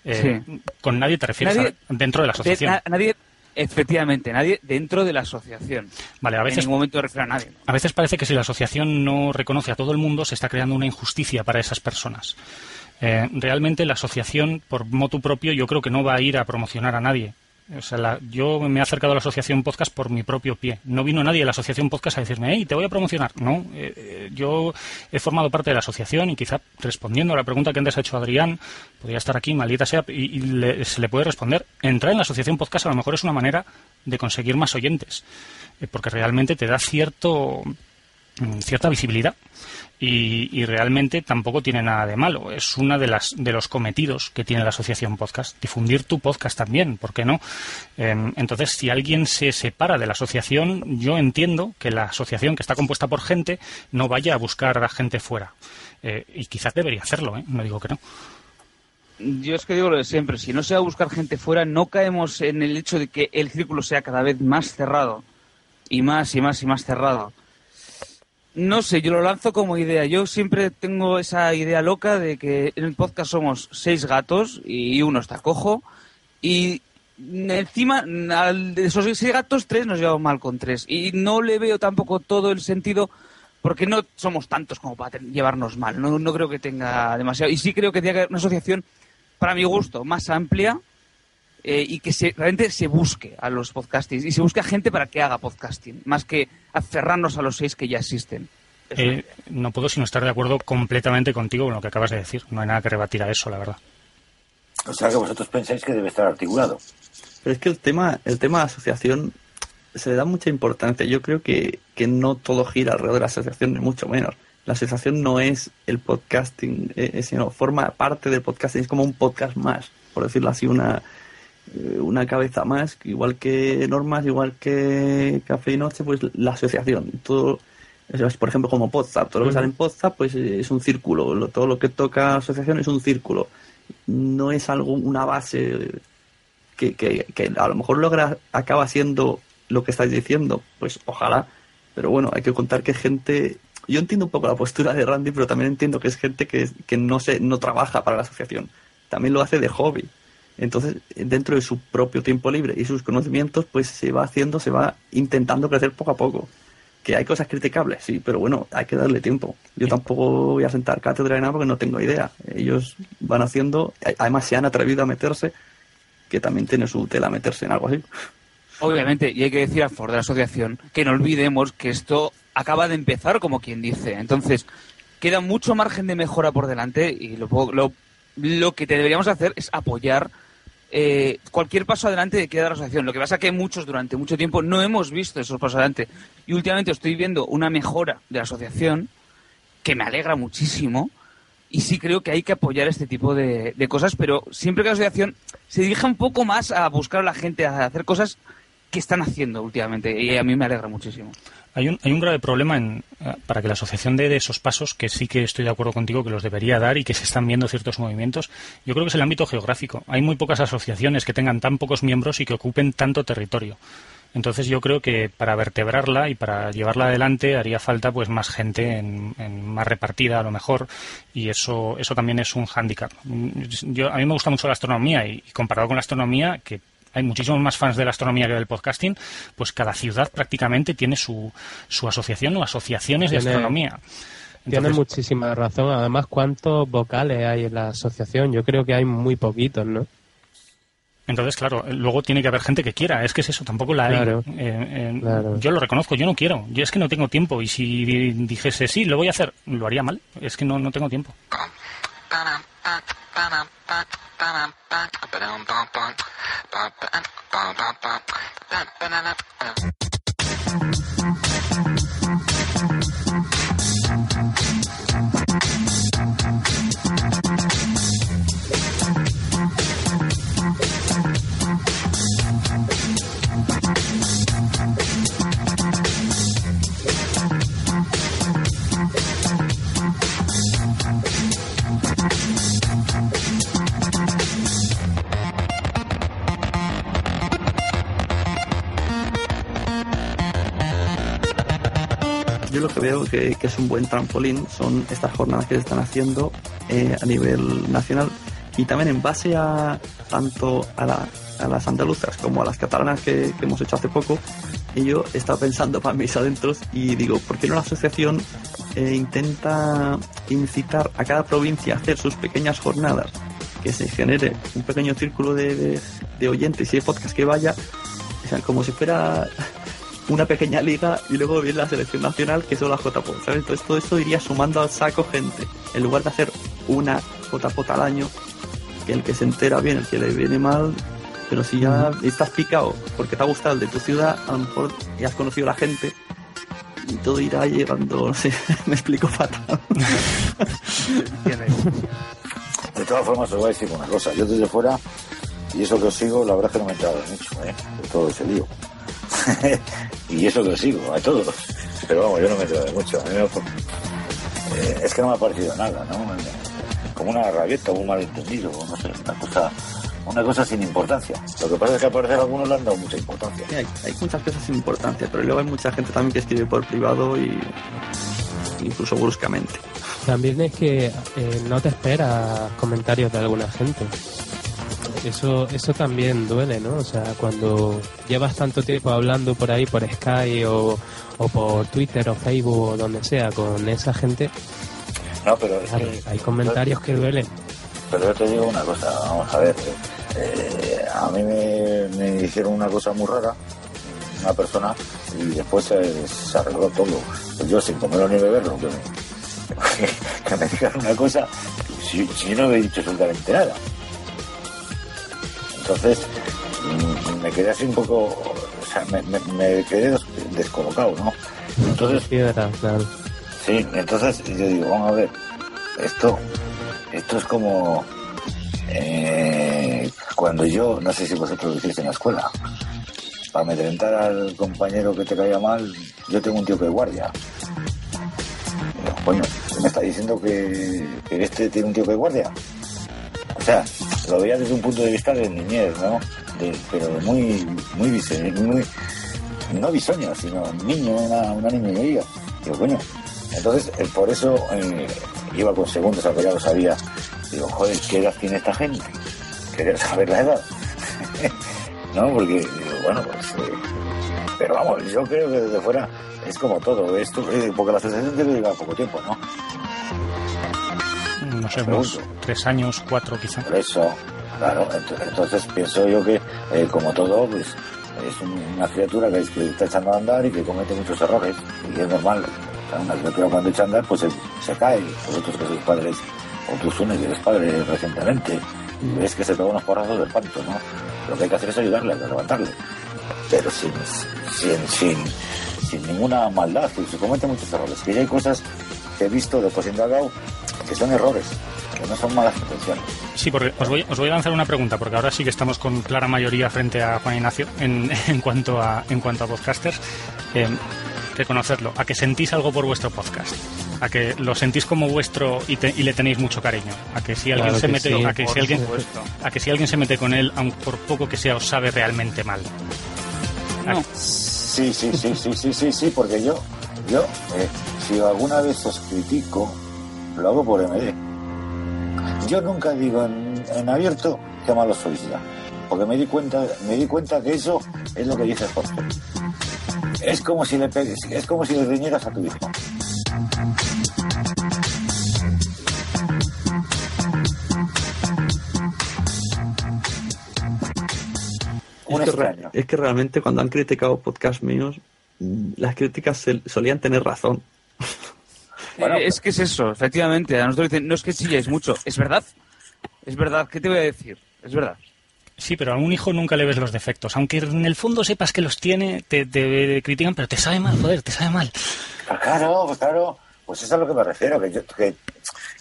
Eh, con nadie te refieres dentro de la asociación. nadie Efectivamente, nadie dentro de la asociación. Vale, a veces. En ningún momento refiero a nadie. A veces parece que si la asociación no reconoce a todo el mundo, se está creando una injusticia para esas personas. Eh, realmente la asociación, por motu propio, yo creo que no va a ir a promocionar a nadie. O sea, yo me he acercado a la asociación podcast por mi propio pie. No vino nadie de la asociación podcast a decirme, hey, te voy a promocionar. No, eh, eh, yo he formado parte de la asociación y quizá respondiendo a la pregunta que antes ha hecho Adrián, podría estar aquí, maldita sea, y, se le puede responder. Entrar en la asociación podcast a lo mejor es una manera de conseguir más oyentes, eh, porque realmente te da cierto cierta visibilidad y, realmente tampoco tiene nada de malo. Es uno de, las, de los cometidos que tiene la asociación podcast. Difundir tu podcast también, ¿por qué no? Em, entonces, si alguien se separa de la asociación, yo entiendo que la asociación, que está compuesta por gente, no vaya a buscar a gente fuera. Eh, y quizás debería hacerlo, ¿eh? no digo que no. Yo es que digo lo de siempre, si no se va a buscar gente fuera, no caemos en el hecho de que el círculo sea cada vez más cerrado y más y más y más cerrado. No sé, yo lo lanzo como idea. Yo siempre tengo esa idea loca de que en el podcast somos seis gatos y uno está cojo. Y encima, de esos seis gatos, tres nos llevamos mal con tres. Y no le veo tampoco todo el sentido porque no somos tantos como para llevarnos mal. No, no creo que tenga demasiado. Y sí creo que tiene que haber una asociación, para mi gusto, más amplia eh, y que se, realmente se busque a los podcastings y se busque a gente para que haga podcasting, más que aferrarnos a los seis que ya existen. Eh, no puedo sino estar de acuerdo completamente contigo con lo que acabas de decir. No hay nada que rebatir a eso, la verdad. O sea que vosotros pensáis que debe estar articulado. Pero es que el tema, el tema de asociación se le da mucha importancia. Yo creo que, que no todo gira alrededor de la asociación, ni mucho menos. La asociación no es el podcasting, eh, sino forma parte del podcasting, es como un podcast más, por decirlo así, una, una cabeza más, igual que normas, igual que café y noche, pues la asociación. Todo, por ejemplo, como Podzap, todo lo que sale en Podzap, pues es un círculo. Todo lo que toca asociación es un círculo. No es algo, una base que, que, que a lo mejor logra, acaba siendo lo que estáis diciendo. Pues ojalá. Pero bueno, hay que contar que gente yo entiendo un poco la postura de Randy, pero también entiendo que es gente que, que no se, no trabaja para la asociación. También lo hace de hobby. Entonces, dentro de su propio tiempo libre y sus conocimientos, pues se va haciendo, se va intentando crecer poco a poco. Que hay cosas criticables, sí, pero bueno, hay que darle tiempo. Yo tampoco voy a sentar cátedra de nada porque no tengo idea. Ellos van haciendo, además se han atrevido a meterse, que también tiene su tela meterse en algo así. Obviamente, y hay que decir a favor de la asociación que no olvidemos que esto acaba de empezar, como quien dice. Entonces, queda mucho margen de mejora por delante y lo, lo, lo que deberíamos hacer es apoyar eh, cualquier paso adelante de que da la asociación. Lo que pasa es que muchos durante mucho tiempo no hemos visto esos pasos adelante. Y últimamente estoy viendo una mejora de la asociación que me alegra muchísimo. Y sí creo que hay que apoyar este tipo de, cosas, pero siempre que la asociación se dirija un poco más a buscar a la gente, a hacer cosas que están haciendo últimamente. Y a mí me alegra muchísimo. Hay un, hay un grave problema en, eh, para que la asociación dé esos pasos, que sí que estoy de acuerdo contigo que los debería dar y que se están viendo ciertos movimientos. Yo creo que es el ámbito geográfico. Hay muy pocas asociaciones que tengan tan pocos miembros y que ocupen tanto territorio. Entonces yo creo que para vertebrarla y para llevarla adelante haría falta pues más gente en, más repartida a lo mejor y eso eso también es un hándicap. A mí me gusta mucho la astronomía y comparado con la astronomía que hay muchísimos más fans de la astronomía que del podcasting, pues cada ciudad prácticamente tiene su, su asociación o asociaciones de astronomía. tiene muchísima razón. Además, ¿cuántos vocales hay en la asociación? Yo creo que hay muy poquitos, ¿no? Entonces, claro, luego tiene que haber gente que quiera. Es que es eso, tampoco la hay. Eh, eh, yo lo reconozco, yo no quiero. Yo es que no tengo tiempo. Y si dijese, sí, lo voy a hacer, lo haría mal. Es que no, no tengo tiempo. Yo lo que veo que, es un buen trampolín son estas jornadas que se están haciendo eh, a nivel nacional y también en base a tanto a, las andaluzas como a las catalanas que, hemos hecho hace poco, y yo he estado pensando para mis adentros y digo, ¿por qué no la asociación eh, intenta incitar a cada provincia a hacer sus pequeñas jornadas? que se genere un pequeño círculo de, de, de oyentes y de podcast que vaya, o sea, como si fuera una pequeña liga y luego viene la selección nacional que son las JPOT, ¿sabes? Entonces todo esto iría sumando al saco gente, en lugar de hacer una JPOT al año, que el que se entera bien, el que le viene mal, pero si ya estás picado porque te ha gustado el de tu ciudad, a lo mejor ya has conocido a la gente y todo irá llegando, no sé, *laughs* me explico fatal. De todas formas, os voy a decir una cosa. Yo desde fuera, y eso que os sigo, la verdad es que no me he enterado mucho, ¿eh? De todo ese lío. *laughs* y eso que sigo, a todos. Pero vamos, yo no me he enterado de mucho. A mí me ha- eh, es que no me ha parecido nada, ¿no? Como una rabieta, un malentendido, no sé, una cosa, una cosa sin importancia. Lo que pasa es que al parecer a algunos le han dado mucha importancia. Sí, hay, hay muchas cosas sin importancia, pero luego hay mucha gente también que escribe por privado y incluso bruscamente. También es que eh, no te esperas comentarios de alguna gente. Eso, eso también duele, ¿no? O sea, cuando llevas tanto tiempo hablando por ahí, por Skype o, o por Twitter o Facebook o donde sea con esa gente, No, pero es que- hay comentarios que duelen. Pero yo te digo una cosa, vamos a ver. eh, a mí me, me hicieron una cosa muy rara, una persona, y después se, se arregló todo. Pues yo sin comerlo ni beberlo, que me, *laughs* que me digan una cosa, si, si no he dicho absolutamente nada. Entonces, mm, me quedé así un poco, o sea, me, me- me quedé des- descolocado, ¿no? Entonces, Piedra, claro. Sí, entonces yo digo, vamos a ver, esto, esto es como eh, cuando yo, no sé si vosotros lo hiciste en la escuela, para amedrentar al compañero que te caía mal, yo tengo un tío que es guardia. Coño, ¿me está diciendo que, que este tiene un tío que es guardia? O sea, lo veía desde un punto de vista de niñez, ¿no? Pero muy, muy, no bisoño, sino niño, una, una niñería. Digo, coño. Entonces, eh, por eso eh, iba con segundos, lo sabía. Digo, joder, ¿qué edad tiene esta gente? Quería saber la edad. *laughs* no, porque, bueno, pues. eh, pero vamos, yo creo que desde fuera es como todo. Esto, porque la asociación debe llevar poco tiempo, ¿no? No sé, unos tres años, cuatro quizá. Por eso, claro, ent- entonces pienso yo que, eh, como todo, pues es un- una criatura que, es- que está echando a andar y que comete muchos errores, y es normal. O sea, una criatura cuando echa a andar, pues se, se cae. Vosotros que sois padres, o tú, Sune, que eres padre recientemente, y ves que se pega unos porrazos de espanto, ¿no? Lo que hay que hacer es ayudarle, levantarle. Pero sin, sin, sin, sin ninguna maldad, y se cometen muchos errores. Y hay cosas que he visto después indagado que son errores, que no son malas intenciones. Sí, porque os voy, os voy a lanzar una pregunta, porque ahora sí que estamos con clara mayoría frente a Juan Ignacio en, *laughs* en cuanto a en cuanto a podcasters. Eh, reconocerlo, a que sentís algo por vuestro podcast, a que lo sentís como vuestro y, te- y le tenéis mucho cariño, a que si alguien Claro se mete, sí, a que si alguien, supuesto. a que si alguien se mete con él, aun por poco que sea, os sabe realmente mal. No. Sí, sí, sí, sí, sí, sí, sí, porque yo, yo, eh, si alguna vez os critico, lo hago por MD. Yo nunca digo en, en abierto qué malo sois ya, porque me di cuenta, me di cuenta que eso es lo que dice Jorge. Es como si le pegues, es como si le riñeras a tu hijo. Es que, re- es que realmente cuando han criticado podcast míos, mm, las críticas solían tener razón. *laughs* Bueno, Eh, es que es eso, efectivamente. A nosotros dicen, no es que chilláis mucho. Es verdad. Es verdad. ¿Qué te voy a decir? Es verdad. Sí, pero a un hijo nunca le ves los defectos. Aunque en el fondo sepas que los tiene, te, te critican, pero te sabe mal, joder, te sabe mal. Pues claro, pues claro, pues eso es a lo que me refiero, que yo, que,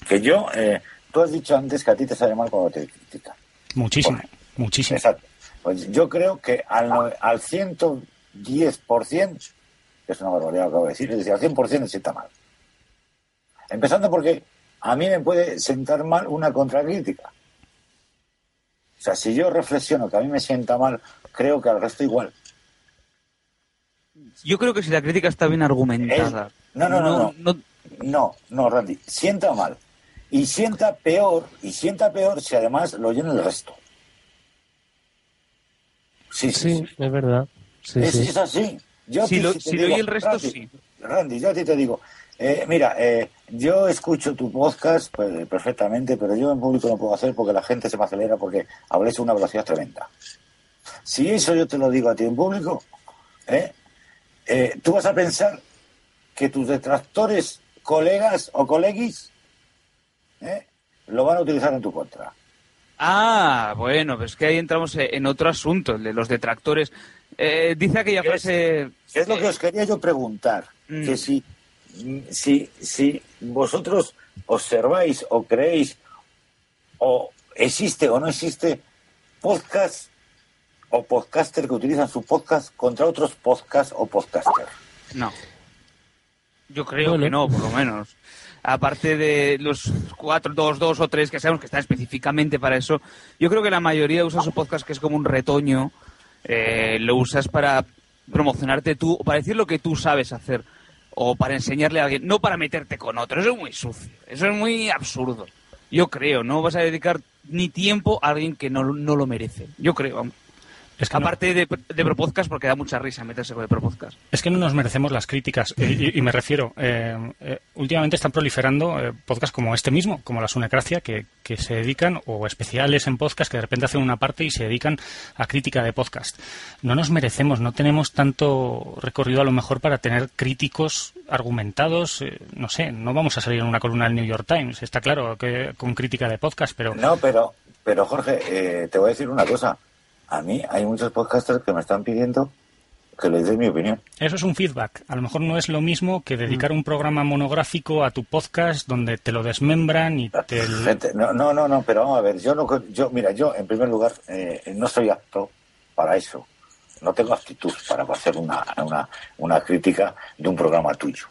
que yo eh, tú has dicho antes que a ti te sale mal cuando te critican. Muchísimo, muchísimo. Exacto. Pues yo creo que al, no- al 110%, que es una barbaridad lo que acabo de decir, es decir, al 100% me sienta mal. Empezando porque a mí me puede sentar mal una contracrítica. O sea, si yo reflexiono que a mí me sienta mal, creo que al resto igual. Yo creo que si la crítica está bien argumentada. Es- no, no, no, no. No, no, Randy, sienta mal. Y sienta peor, y sienta peor si además lo llena el resto. Sí, sí, Sí, sí. es verdad. Sí, es, sí. es así. Yo a Si ti lo- oye el resto, Randy, sí. Randy, yo a ti te digo, eh, mira, eh, yo escucho tu podcast pues, perfectamente, pero yo en público no puedo hacer porque la gente se me acelera porque habléis a una velocidad tremenda. Si eso yo te lo digo a ti en público, ¿eh? Eh, tú vas a pensar que tus detractores, colegas o coleguis, ¿eh? lo van a utilizar en tu contra. Ah, bueno, pues que ahí entramos eh, en otro asunto, el de los detractores. Eh, dice aquella ¿Qué es- frase... ¿Qué es lo que os quería yo preguntar? Mm. Que si, si, si vosotros observáis o creéis o existe o no existe podcast o podcaster que utilizan su podcast contra otros podcast o podcaster. No. Yo creo Bueno. que no, por lo menos. Aparte de los cuatro, dos, dos o tres que sabemos que están específicamente para eso, yo creo que la mayoría usa su podcast que es como un retoño. eh, lo usas para promocionarte tú o para decir lo que tú sabes hacer o para enseñarle a alguien, no para meterte con otro. Eso es muy sucio, eso es muy absurdo. Yo creo, no vas a dedicar ni tiempo a alguien que no, no lo merece. Yo creo. Es que no- Aparte de, de ProPodcast, porque da mucha risa meterse con el ProPodcast. Es que no nos merecemos las críticas. Eh, Y, y me refiero, eh, eh, últimamente están proliferando eh, podcasts como este mismo, como la Sunecracia, que, que se dedican, o especiales en podcast, que de repente hacen una parte y se dedican a crítica de podcast. No nos merecemos, no tenemos tanto recorrido a lo mejor para tener críticos argumentados. eh, no sé, no vamos a salir en una columna del New York Times, está claro, que con crítica de podcast, pero No, pero, pero Jorge, eh, te voy a decir una cosa. A mí hay muchos podcasters que me están pidiendo que les dé mi opinión. Eso es un feedback. A lo mejor no es lo mismo que dedicar un programa monográfico a tu podcast donde te lo desmembran y te... No, no, no, no, pero vamos a ver, yo no, yo, mira, yo en primer lugar eh, no soy apto para eso. No tengo aptitud para hacer una, una, una crítica de un programa tuyo.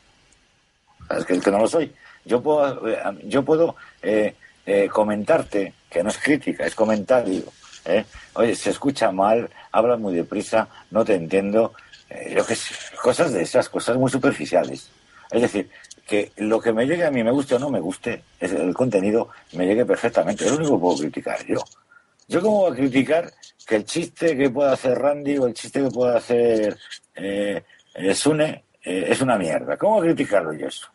Es que, que no lo soy. Yo puedo, eh, yo puedo eh, eh, comentarte, que no es crítica, es comentario. ¿Eh? Oye, se escucha mal, habla muy deprisa, no te entiendo. eh, yo qué sé, cosas de esas, cosas muy superficiales. Es decir, que lo que me llegue a mí, me guste o no me guste, es el contenido me llegue perfectamente. Es lo único que puedo criticar yo. Yo cómo voy a criticar que el chiste que pueda hacer Randy o el chiste que pueda hacer eh, eh, Sune eh, es una mierda. ¿Cómo voy a criticarlo yo eso?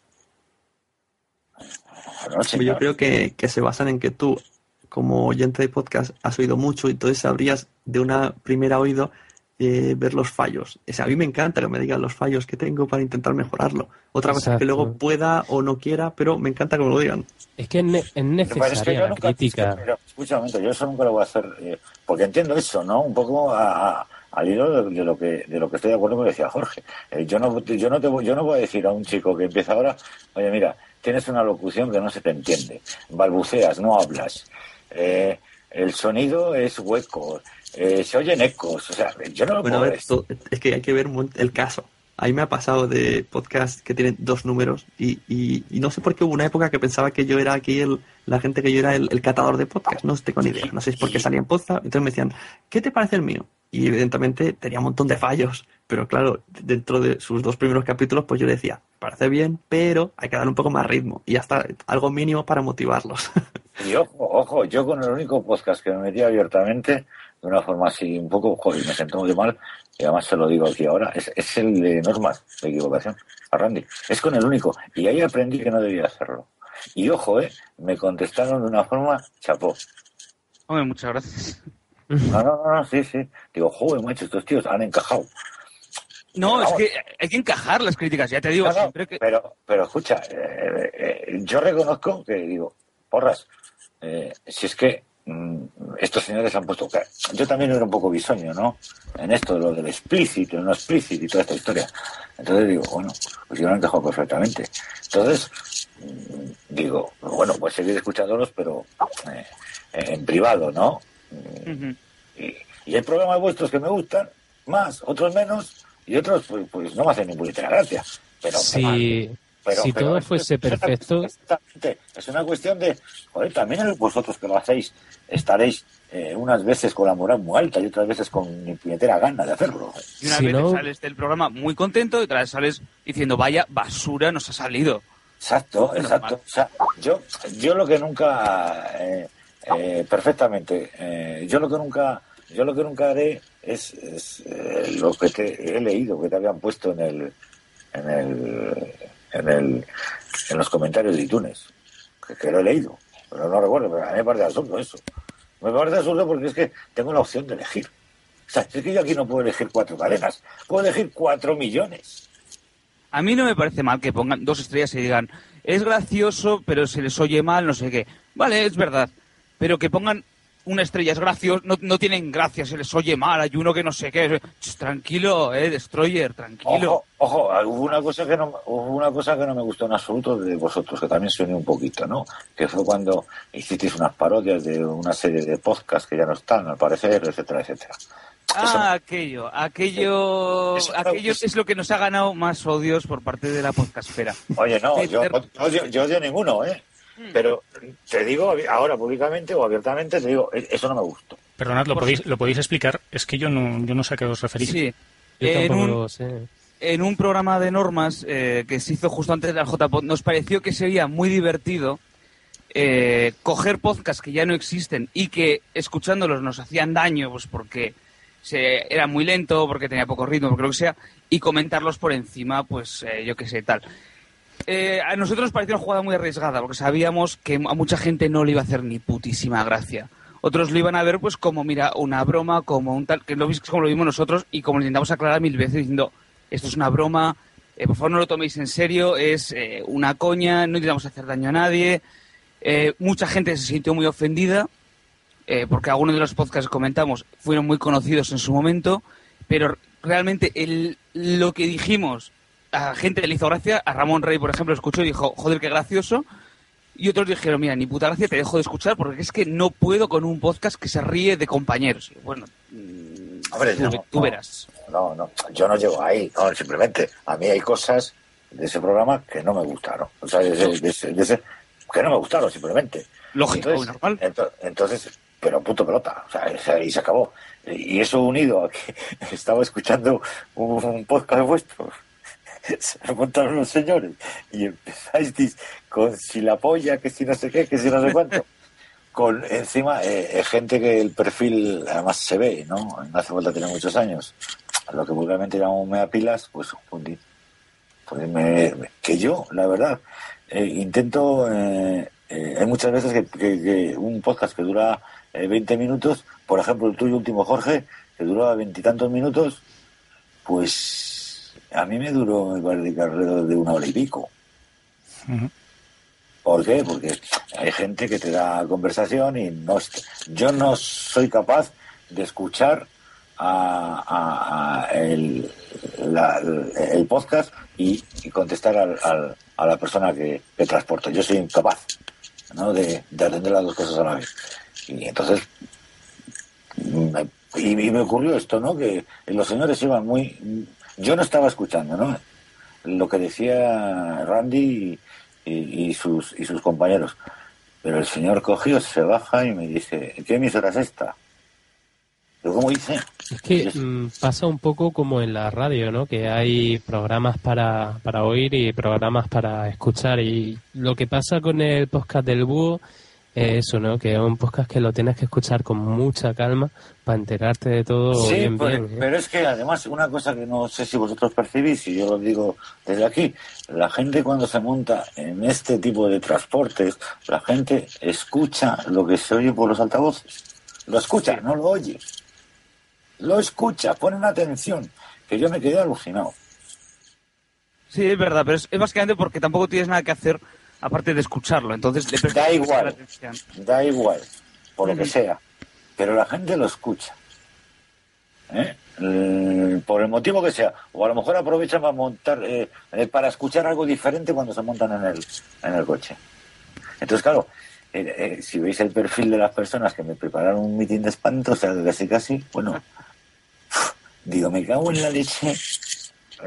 No, señor. Yo creo que, que se basan en que tú, como oyente de podcast, has oído mucho y entonces sabrías de una primera oído eh, ver los fallos. O sea, a mí me encanta que me digan los fallos que tengo para intentar mejorarlo. Otra cosa es que luego pueda o no quiera, pero me encanta que me lo digan. Es que es, ne- es Pero es que necesaria yo la nunca- crítica. pero, escucha un momento, yo eso nunca lo voy a hacer, eh, porque entiendo eso, ¿no? Un poco a- a- al hilo de, de lo que de lo que estoy de acuerdo con lo que decía Jorge. Eh, yo no yo no te voy, yo no voy a decir a un chico que empieza ahora, oye mira, tienes una locución que no se te entiende, balbuceas, no hablas, eh, el sonido es hueco, eh, se oyen ecos, o sea, yo no lo Bueno, puedo ver, es que hay que ver el caso. A mí me ha pasado de podcast que tienen dos números y, no sé por qué hubo una época que pensaba que yo era aquí el, la gente que yo era el, catador de podcast, no tengo ni idea, no sé si es porque salía en podcast, entonces me decían, ¿qué te parece el mío? Y evidentemente tenía un montón de fallos, pero claro, dentro de sus dos primeros capítulos pues yo le decía, parece bien, pero hay que darle un poco más ritmo y hasta algo mínimo para motivarlos. *laughs* Y ojo, ojo, yo con el único podcast que me metí abiertamente, de una forma así un poco, joder, me sentó muy mal, y además se lo digo aquí ahora, es, es el de normas de equivocación, a Randy. Es con el único, y ahí aprendí que no debía hacerlo. Y ojo, eh, me contestaron de una forma chapó. Hombre, muchas gracias. No, no, no, no, sí, sí. Digo, joder, macho, estos tíos han encajado. No, Vamos. es que hay que encajar las críticas, ya te digo, No, no, siempre que... pero, pero escucha, eh, eh, yo reconozco que digo, porras, eh, si es que estos señores han puesto. que- Yo también era un poco bisoño, ¿no? En esto, lo del explícito, no explícito y toda esta historia. Entonces digo, bueno, pues yo lo encajado perfectamente. Entonces, mm, digo, bueno, pues seguir escuchándolos, pero eh, en privado, ¿no? Y, y hay programas vuestros que me gustan, más, otros menos, y otros, pues, pues no me hacen ni puñetera gracia. Pero, Si, pero- si pero todo es- fuese es perfecto, es una cuestión de, joder, también vosotros que lo hacéis, estaréis eh, unas veces con la moral muy alta y otras veces con ni puñetera gana de hacerlo. Y una Si vez no- sales del programa muy contento y otra vez sales diciendo, vaya basura nos ha salido. Exacto, exacto. O sea, yo, yo lo que nunca, eh, eh, perfectamente, eh, yo lo que nunca, yo lo que nunca haré es, es, eh, lo que te he leído, que te habían puesto en el, en el, en, el, en los comentarios de iTunes, que, que lo he leído, pero no recuerdo, pero a mí me parece absurdo eso. Me parece absurdo porque es que tengo la opción de elegir. O sea, es que yo aquí no puedo elegir cuatro cadenas, puedo elegir cuatro millones. A mí no me parece mal que pongan dos estrellas y digan, es gracioso, pero se les oye mal, no sé qué. Vale, es verdad. Pero que pongan una estrella es gracioso, no, no tienen gracia, se les oye mal, hay uno que no sé qué. Ch, tranquilo, eh, Destroyer, tranquilo. Ojo, ojo, hubo una cosa que no, hubo una cosa que no me gustó en absoluto de vosotros, que también suene un poquito, ¿no? Que fue cuando hicisteis unas parodias de una serie de podcasts que ya no están, al parecer, etcétera, etcétera. Ah, aquello, aquello, Eso- aquello es lo que nos ha ganado más odios por parte de la podcastfera. Oye, no, yo, de- yo, yo odio ninguno, ¿eh? Pero te digo ahora públicamente o abiertamente, te digo, e- eso no me gustó. Perdonad, ¿lo podéis, ¿lo podéis explicar? Es que yo no, yo no sé a qué os referís. Sí. Yo En tampoco un, lo sé. en un programa de normas eh, que se hizo justo antes del JPod, nos pareció que sería muy divertido eh, coger podcasts que ya no existen y que escuchándolos nos hacían daño, pues porque se, era muy lento, porque tenía poco ritmo, porque lo que sea, y comentarlos por encima, pues eh, yo qué sé, tal. Eh, a nosotros nos pareció una jugada muy arriesgada, porque sabíamos que a mucha gente no le iba a hacer ni putísima gracia. Otros lo iban a ver pues como, mira, una broma, como un tal, que lo, como lo vimos nosotros y como lo intentamos aclarar mil veces diciendo, esto es una broma, eh, por favor no lo toméis en serio, es eh, una coña, no intentamos hacer daño a nadie. Eh, mucha gente se sintió muy ofendida, porque algunos de los podcasts que comentamos fueron muy conocidos en su momento, pero realmente el, lo que dijimos a gente le hizo gracia, a Ramón Rey, por ejemplo, escuchó y dijo, joder, qué gracioso, y otros dijeron, mira, ni puta gracia, te dejo de escuchar porque es que no puedo con un podcast que se ríe de compañeros. Bueno, mm, Hombre, tú, no, tú no. verás. No, no, yo no llego ahí, no, simplemente a mí hay cosas de ese programa que no me gustaron. O sea, de ese, de ese- de ese- que no me gustaron, simplemente. Lógico, entonces, normal. ento- entonces, pero punto pelota, o sea, o sea, y se acabó. Y eso unido a que *laughs* estaba escuchando un, un podcast vuestro, *laughs* se me montaron los señores y empezáis con si la polla, que si no sé qué, que si no sé cuánto. *laughs* Con encima eh, eh, gente que el perfil además se ve, ¿no? No hace falta tener muchos años. Lo que vulgarmente llamamos mea pilas, pues fundí. Pues me- que yo, la verdad, eh, intento. eh, hay muchas veces que, que- que un podcast que dura eh, 20 minutos, por ejemplo, el tuyo último, Jorge, que duraba veintitantos minutos, pues a mí me duró, me parece que alrededor de una hora y pico. ¿Por qué? Porque hay gente que te da conversación y no yo no soy capaz de escuchar a, a- a el, la- el podcast y, y contestar al- al- a la persona que, que transporto. Yo soy incapaz ¿no? de, de atender las dos cosas a la vez. Y entonces me- y, y me ocurrió esto, ¿no? Que los señores iban muy... Yo no estaba escuchando, ¿no? Lo que decía Randy y, y- y sus, y sus compañeros. Pero el señor cogió, se baja y me dice, ¿qué emisora es esta? Yo, ¿cómo hice? Es que mm, pasa un poco como en la radio, ¿no? Que hay programas para, para oír y programas para escuchar. Y lo que pasa con el podcast del búho eso, ¿no? Que es un podcast que lo tienes que escuchar con mucha calma para enterarte de todo Sí, bien, pero, bien. ¿eh? pero es que además una cosa que no sé si vosotros percibís, y yo lo digo desde aquí, la gente cuando se monta en este tipo de transportes, la gente escucha lo que se oye por los altavoces. Lo escucha, no lo oye. Lo escucha, ponen atención, que yo me quedé alucinado. Sí, es verdad, pero es, es básicamente porque tampoco tienes nada que hacer aparte de escucharlo. Entonces le Da igual. atención. Da igual, por lo que sea. Pero la gente lo escucha. ¿Eh? Mm, Por el motivo que sea. O a lo mejor aprovechan para montar, eh, eh, para escuchar algo diferente cuando se montan en el, en el coche. Entonces, claro, eh, eh, si veis el perfil de las personas que me prepararon un mitin de espanto, o sea, casi casi, bueno, digo, me cago en la leche.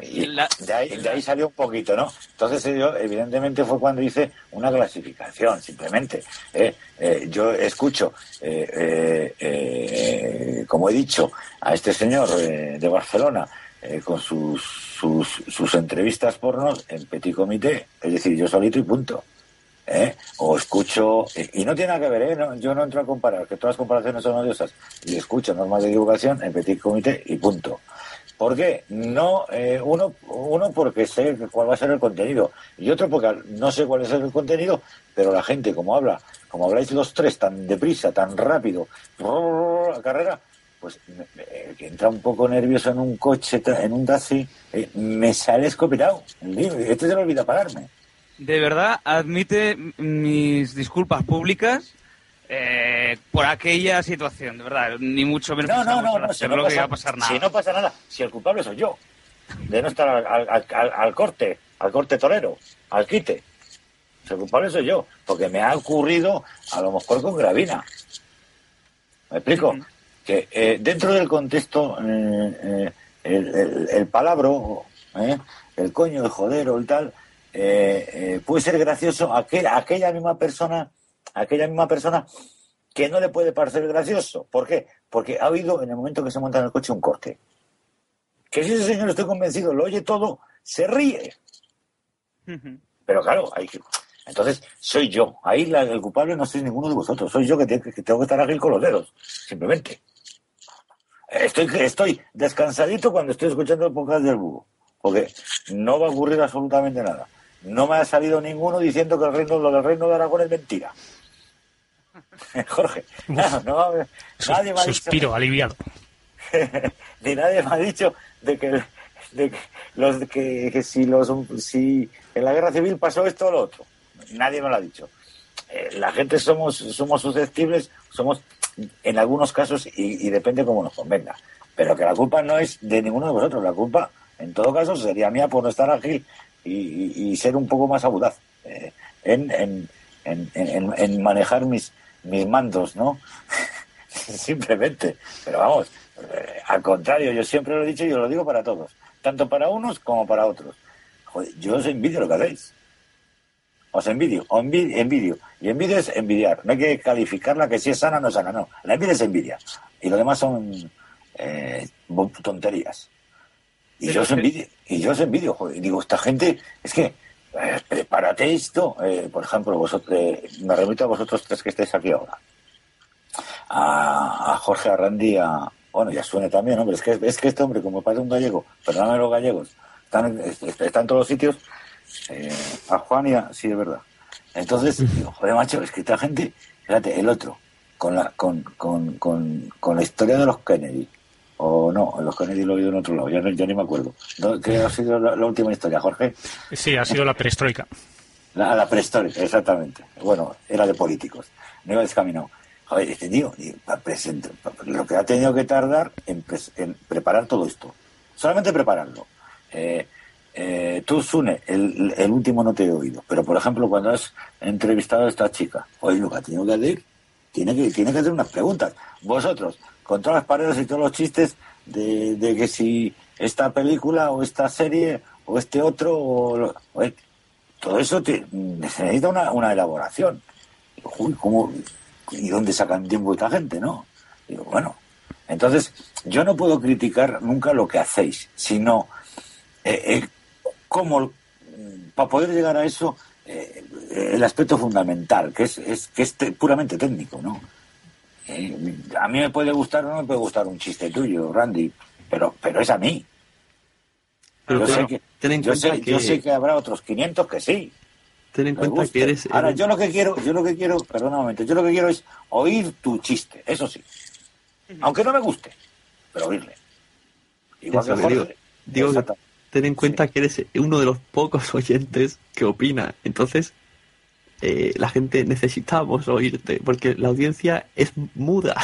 Y La- de, ahí, de ahí salió un poquito, ¿no? Entonces yo, evidentemente, fue cuando hice una clasificación, simplemente. ¿eh? Eh, yo escucho, eh, eh, eh, como he dicho, a este señor eh, de Barcelona eh, con sus, sus, sus entrevistas pornos en petit comité, es decir, yo solito y punto. ¿eh? O escucho, y no tiene nada que ver, ¿eh? No, yo no entro a comparar, que todas las comparaciones son odiosas. Y escucho normas de divulgación en petit comité y punto. ¿Por qué? No, eh, uno, uno porque sé cuál va a ser el contenido y otro porque no sé cuál es el contenido, pero la gente como habla, como habláis los tres tan deprisa, tan rápido, la carrera, pues me- que entra un poco nervioso en un coche, en un taxi, eh, me sale escopetado. Este se le olvida pararme. De verdad, admite mis disculpas públicas eh, por aquella situación, de verdad, ni mucho menos No, no, no, no, si no, que pasa, a pasar nada. si no pasa nada, si el culpable soy yo, de no estar al, al- al- al corte, al corte torero, al quite. Si el culpable soy yo, porque me ha ocurrido a lo mejor con gravina. ¿Me explico? Que eh, dentro del contexto, eh, eh, el, el, el palabro, el coño, el joder o el tal, puede ser gracioso a aquel- a aquella misma persona, aquella misma persona que no le puede parecer gracioso. ¿Por qué? Porque ha habido en el momento que se monta en el coche un corte. Que si ese señor, estoy convencido, lo oye todo, se ríe. Pero claro, hay que... Entonces, soy yo. Ahí la- el culpable no sois ninguno de vosotros. Soy yo que, te- que tengo que estar ágil con los dedos. Simplemente. Estoy, estoy descansadito cuando estoy escuchando el podcast del búho. Porque no va a ocurrir absolutamente nada. No me ha salido ninguno diciendo que el reino, lo del reino de Aragón es mentira. *laughs* Jorge, claro, no, nadie me ha dicho Suspiro, aliviado. *laughs* ni nadie me ha dicho de que, de que los que, que si los si en la guerra civil pasó esto o lo otro. Nadie me lo ha dicho. Eh, la gente somos somos susceptibles somos en algunos casos y, y depende cómo nos convenga. Pero que la culpa no es de ninguno de vosotros la culpa en todo caso sería mía por no estar ágil y, y- y ser un poco más audaz eh, en, en, en- en manejar mis mis mandos no *laughs* simplemente. Pero vamos, eh, al contrario, yo siempre lo he dicho y os lo digo para todos, tanto para unos como para otros. Joder, yo os envidio lo que hacéis. Os envidio, o envi- envidio. Y envidia es envidiar. No hay que calificarla que si es sana o no es sana, no. La envidia es envidia. Y lo demás son eh, tonterías. Y yo os envidio, y yo os envidio, joder. Y digo, esta gente, es que, eh, prepárate esto. eh, por ejemplo, vosotros, eh, me remito a vosotros tres que estáis aquí ahora a, a Jorge Arrandi, a, bueno, ya suene también, hombre, es que, es que este hombre, como parece un gallego, perdóname los gallegos, están, est- está en todos los sitios, eh, a Juan y a, sí, es verdad. Entonces, *laughs* digo, joder, macho, es que esta gente, fíjate, el otro, con la, con, con, con, con la historia de los Kennedy, o no, los Kennedy lo he oído en otro lado, ya, no- ya ni me acuerdo. ¿Qué ha sido la, la última historia, Jorge? Sí, ha sido la perestroika. La, la prehistórica, exactamente. Bueno, era de políticos. No iba descaminado. Joder, este tío, lo que ha tenido que tardar en, preparar todo esto. Solamente prepararlo. Eh, eh, tú, Sune, el, el último no te he oído. Pero, por ejemplo, cuando has entrevistado a esta chica, oye, lo que ha tenido que hacer, tiene que, tiene que hacer unas preguntas. Vosotros, con todas las paredes y todos los chistes de, que si esta película o esta serie o este otro, o oye, todo eso necesita una, una elaboración. Uy, ¿cómo, ¿Y dónde sacan tiempo esta gente, no? Digo, bueno, entonces yo no puedo criticar nunca lo que hacéis, sino eh, eh, cómo, para poder llegar a eso, eh, el aspecto fundamental, que es, es- que es te- puramente técnico, ¿no? Eh, a mí me puede gustar o no me puede gustar un chiste tuyo, Randy, pero, pero es a mí. Pero yo, claro, sé que, ten en yo, cuenta sé, yo que- sé que habrá otros 500 que sí. Ten en cuenta que eres. Ahora, yo lo que quiero, yo lo que quiero, perdona un momento, yo lo que quiero es oír tu chiste, eso sí. Aunque no me guste, pero oírle. Igual Eso que digo, Jorge. digo que Exacto. ten en cuenta que eres uno de los pocos *laughs* oyentes que opina. Entonces, eh, la gente necesitamos oírte, porque la audiencia es muda.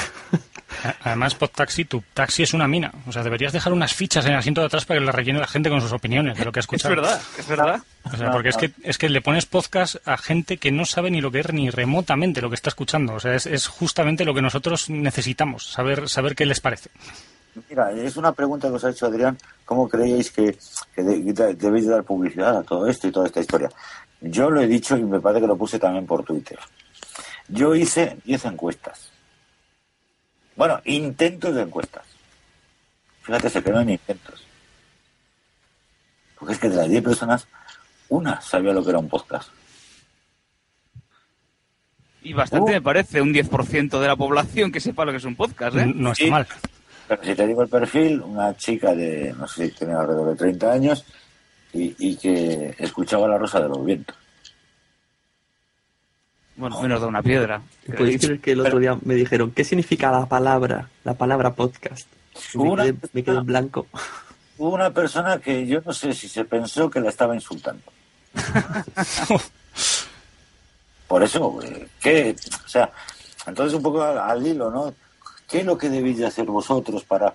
Además, Podtaxi, tu taxi es una mina. O sea, deberías dejar unas fichas en el asiento de atrás para que la rellene la gente con sus opiniones de lo que ha Es escuchado. verdad, es verdad. O sea, porque es que, es que le pones podcast a gente que no sabe ni lo que es ni remotamente lo que está escuchando. O sea, es, es justamente lo que nosotros necesitamos, saber, saber qué les parece. Mira, es una pregunta que os ha hecho Adrián. ¿Cómo creéis que, que de- que debéis dar publicidad a todo esto y toda esta historia? Yo lo he dicho y me parece que lo puse también por Twitter. Yo hice 10 encuestas. Bueno, intentos de encuestas. Fíjate, se quedó en intentos. Porque es que de las 10 personas, una sabía lo que era un podcast. Y bastante Uh. me parece, un 10% de la población que sepa lo que es un podcast, ¿eh? No está Sí. mal. Pero si te digo el perfil, una chica de, no sé si tiene alrededor de 30 años y, y que escuchaba La Rosa de los Vientos. Bueno, menos de una piedra. ¿Podéis creer que el otro día me dijeron qué significa la palabra, la palabra podcast? Me quedé, me quedé en blanco. Hubo una persona que yo no sé si se pensó que la estaba insultando. *laughs* Por eso, eh, ¿qué? O sea, entonces un poco al, al hilo, ¿no? ¿Qué es lo que debéis de hacer vosotros para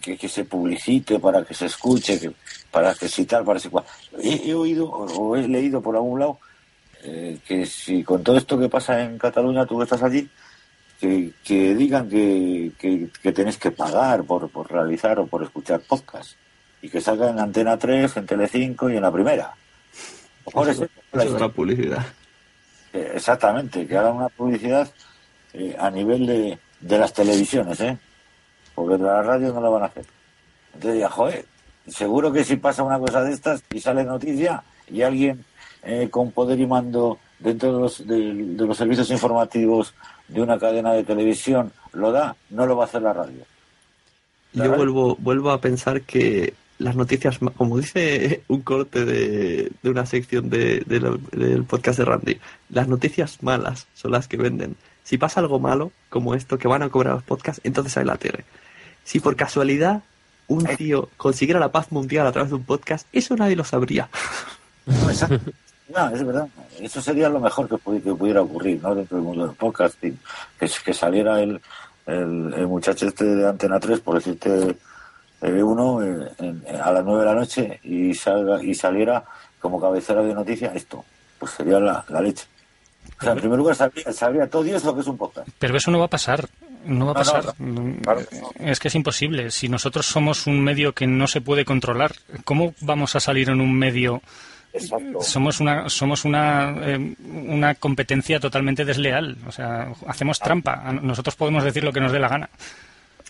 que, que se publicite, para que se escuche, que, para que si tal, para si cual? He, he oído o, he leído por algún lado eh, que si con todo esto que pasa en Cataluña, tú que estás allí, que, que digan que, que, que tenéis que pagar por, por realizar o por escuchar podcast y que salga en Antena 3, en Telecinco y en la primera. Eso, eso es una publicidad. eh, Exactamente, que hagan una publicidad eh, a nivel de, de las televisiones, ¿eh? Porque de la radio no lo van a hacer. Entonces ya, joder, seguro que si pasa una cosa de estas y sale noticia y alguien eh, con poder y mando dentro de los, de, de los servicios informativos de una cadena de televisión lo da, no lo va a hacer la radio. Yo vuelvo, vuelvo a pensar que las noticias, como dice *laughs* un corte de, de una sección de, de la- del podcast de Randy, las noticias malas son las que venden. Si pasa algo malo, como esto, que van a cobrar los podcasts, entonces sale la tele. Si por casualidad un tío consiguiera la paz mundial a través de un podcast, eso nadie lo sabría. No, exacto. No, es verdad. Eso sería lo mejor que, pudi- que pudiera ocurrir, ¿no? Dentro del mundo del podcasting. Que, que saliera el, el, el muchacho este de Antena 3, por decirte eh, uno, eh, en- en- a las 9 de la noche y, salga, y saliera como cabecera de noticias esto. Pues sería la, la leche. O sea, en primer lugar, sabría, sabría todo Dios lo que es un podcast. Pero eso no va a pasar. No va a No, no, pasar. Claro que no. Es que es imposible. Si nosotros somos un medio que no se puede controlar, ¿cómo vamos a salir en un medio? Exacto. Somos una somos una, eh, una competencia totalmente desleal. O sea, hacemos trampa. A- Nosotros podemos decir lo que nos dé la gana.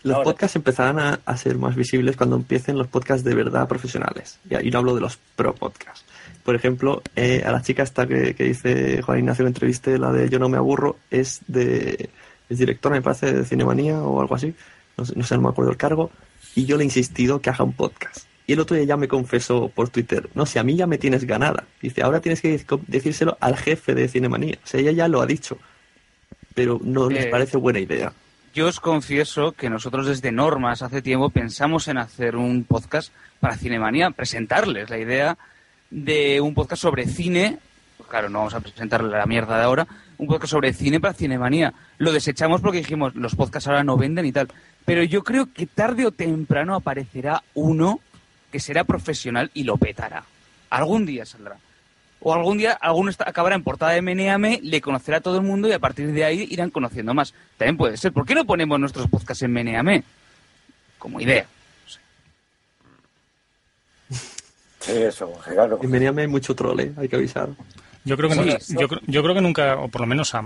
Los podcasts empezarán a, a ser más visibles cuando empiecen los podcasts de verdad profesionales. Y ahí no hablo de los pro podcasts. Por ejemplo, eh, a la chica esta que, que dice Juan Ignacio en entrevista, la de Yo no me aburro, es de es directora, me parece, de Cinemanía o algo así. No sé, no sé, no me acuerdo el cargo. Y yo le he insistido que haga un podcast. Y el otro día ya me confesó por Twitter, no sé, a mí ya me tienes ganada. Dice, ahora tienes que decírselo al jefe de Cinemanía. O sea, ella ya lo ha dicho. Pero no les Eh, parece buena idea. Yo os confieso que nosotros desde Normas hace tiempo pensamos en hacer un podcast para Cinemanía, presentarles la idea de un podcast sobre cine. Claro, no vamos a presentarle la mierda de ahora. Un podcast sobre cine para Cinemanía. Lo desechamos porque dijimos, los podcasts ahora no venden y tal. Pero yo creo que tarde o temprano aparecerá uno que será profesional y lo petará. Algún día saldrá. O algún día alguno está- acabará en portada de Meneame, le conocerá a todo el mundo y a partir de ahí irán conociendo más. También puede ser. ¿Por qué no ponemos nuestros podcasts en Meneame? Como idea. Sí, eso, claro. En Meniame hay mucho trole, hay que avisar. Yo creo que, Sí, no- yo, creo- yo creo que nunca, o por lo menos a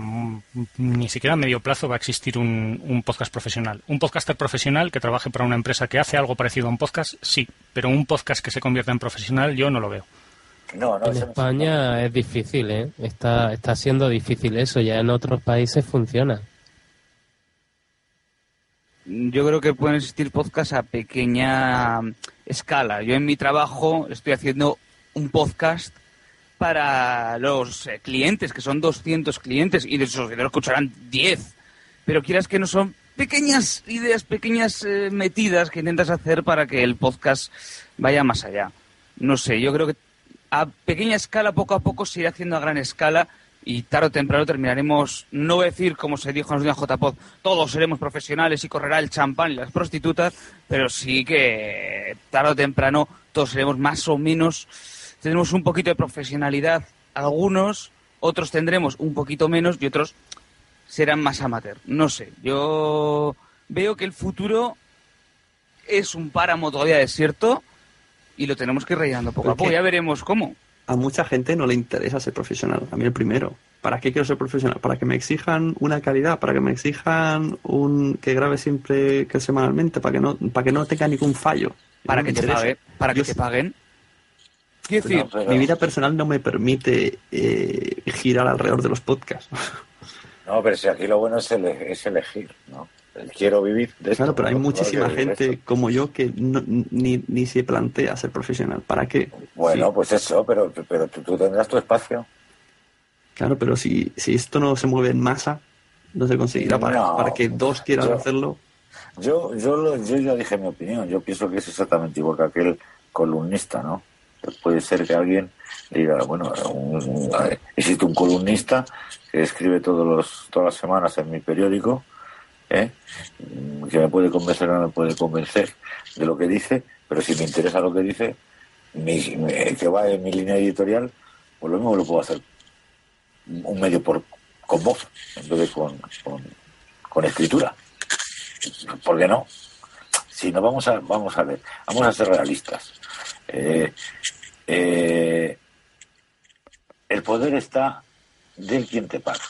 ni siquiera a medio plazo, va a existir un, un podcast profesional. Un podcaster profesional que trabaje para una empresa que hace algo parecido a un podcast, sí, pero un podcast que se convierta en profesional, yo no lo veo. No, no, En no- España es difícil, ¿eh? Está, está siendo difícil eso, ya en otros países funciona. Yo creo que pueden existir podcasts a pequeña escala. Yo en mi trabajo estoy haciendo un podcast para los eh, clientes, que son 200 clientes, y de esos que lo escucharán 10. Pero quieras que no son pequeñas ideas, pequeñas eh, metidas que intentas hacer para que el podcast vaya más allá. No sé, yo creo que a pequeña escala, poco a poco, se irá haciendo a gran escala y tarde o temprano terminaremos, no decir como se dijo en los días JPod, todos seremos profesionales y correrá el champán y las prostitutas, pero sí que tarde o temprano todos seremos más o menos, tendremos un poquito de profesionalidad algunos, otros tendremos un poquito menos y otros serán más amateur. No sé, yo veo que el futuro es un páramo todavía desierto y lo tenemos que ir rellenando poco a ¿Por poco. Ya veremos cómo. A mucha gente no le interesa ser profesional. A mí el primero. ¿Para qué quiero ser profesional? Para que me exijan una calidad, para que me exijan un que grabe siempre que semanalmente, para que no, para que no tenga ningún fallo. Para No que te paguen. Para que te paguen. Quiero decir, No, pero- Mi vida personal no me permite eh, girar alrededor de los podcasts. No, pero si aquí lo bueno es, ele- es elegir, ¿no? Quiero vivir de esto. Claro, pero hay muchísima gente como yo que no- ni, ni se plantea ser profesional. ¿Para qué? Bueno, Sí, pues eso, pero, pero tú, tú tendrás tu espacio. Claro, pero si, si esto no se mueve en masa, no se conseguirá para, No, para que dos quieran yo- hacerlo. Yo, yo, lo- yo ya dije mi opinión. Yo pienso que es exactamente igual que aquel columnista, ¿no? Pues puede ser que alguien diga, bueno, un- existe un columnista que escribe todos los, todas las semanas en mi periódico, ¿eh? Que me puede convencer o no me puede convencer de lo que dice, pero si me interesa lo que dice, mi- me- que va en mi línea editorial, pues lo mismo lo puedo hacer un medio por con voz en vez de con, con, con escritura. ¿Por qué no? Si no, vamos a, vamos a ver, vamos a ser realistas. Eh, eh, el poder está del quien te paga.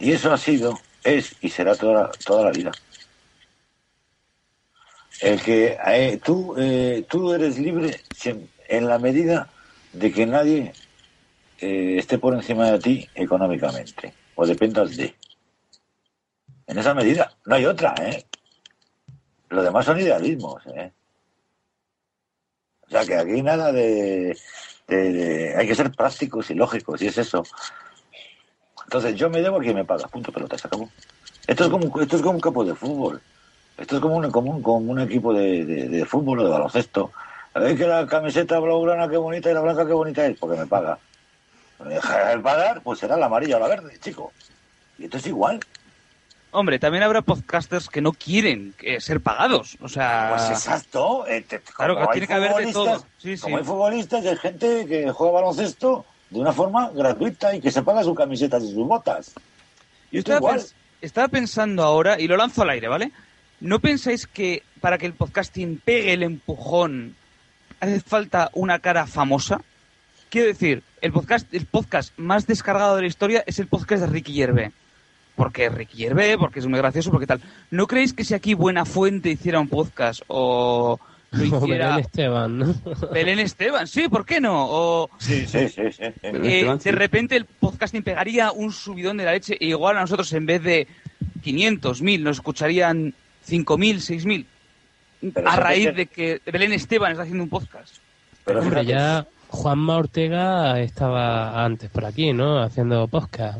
Y eso ha sido, es y será toda, toda la vida. El que eh, tú, eh, tú eres libre en la medida de que nadie eh, esté por encima de ti económicamente o dependas de. En esa medida, no hay otra, ¿eh? Lo demás son idealismos, ¿eh? O sea, que aquí nada de, de- de- Hay que ser prácticos y lógicos, y es eso. Entonces, yo me debo a quien me paga, punto pelota, se acabó. Esto es como, esto es como un campo de fútbol. Esto es como un, como un, como un equipo de, de- de fútbol o de baloncesto. ¿Sabéis que la camiseta blaugrana qué bonita y la blanca qué bonita es? Porque me paga. Me deja de pagar, pues será la amarilla o la verde, chico. Y esto es igual. Hombre, también habrá podcasters que no quieren eh, ser pagados. O sea, Pues exacto. eh, te- Claro, que tiene que haber de todo. Sí, sí. Como hay futbolistas, hay gente que juega baloncesto de una forma gratuita y que se paga sus camisetas y sus botas. Yo Esto estaba, igual. pens- estaba pensando ahora, y lo lanzo al aire, ¿vale? ¿No pensáis que para que el podcasting pegue el empujón hace falta una cara famosa? Quiero decir, el podcast, el podcast más descargado de la historia es el podcast de Ricky Gervais. Porque Ricky Gervais, porque es muy gracioso, porque tal. ¿No creéis que si aquí Buena Fuente hiciera un podcast o lo *laughs* hiciera Belén Esteban, ¿no? Belén Esteban? Sí, ¿por qué no? O Sí, sí, sí. sí, sí. Belén eh, Esteban, de sí. repente el podcasting pegaría un subidón de la leche e igual a nosotros en vez de 500, 1000 nos escucharían 5000, 6000 Pero a raíz que- de que Belén Esteban está haciendo un podcast. Pero Hombre, ya Juanma Ortega estaba antes por aquí, ¿no? Haciendo podcast.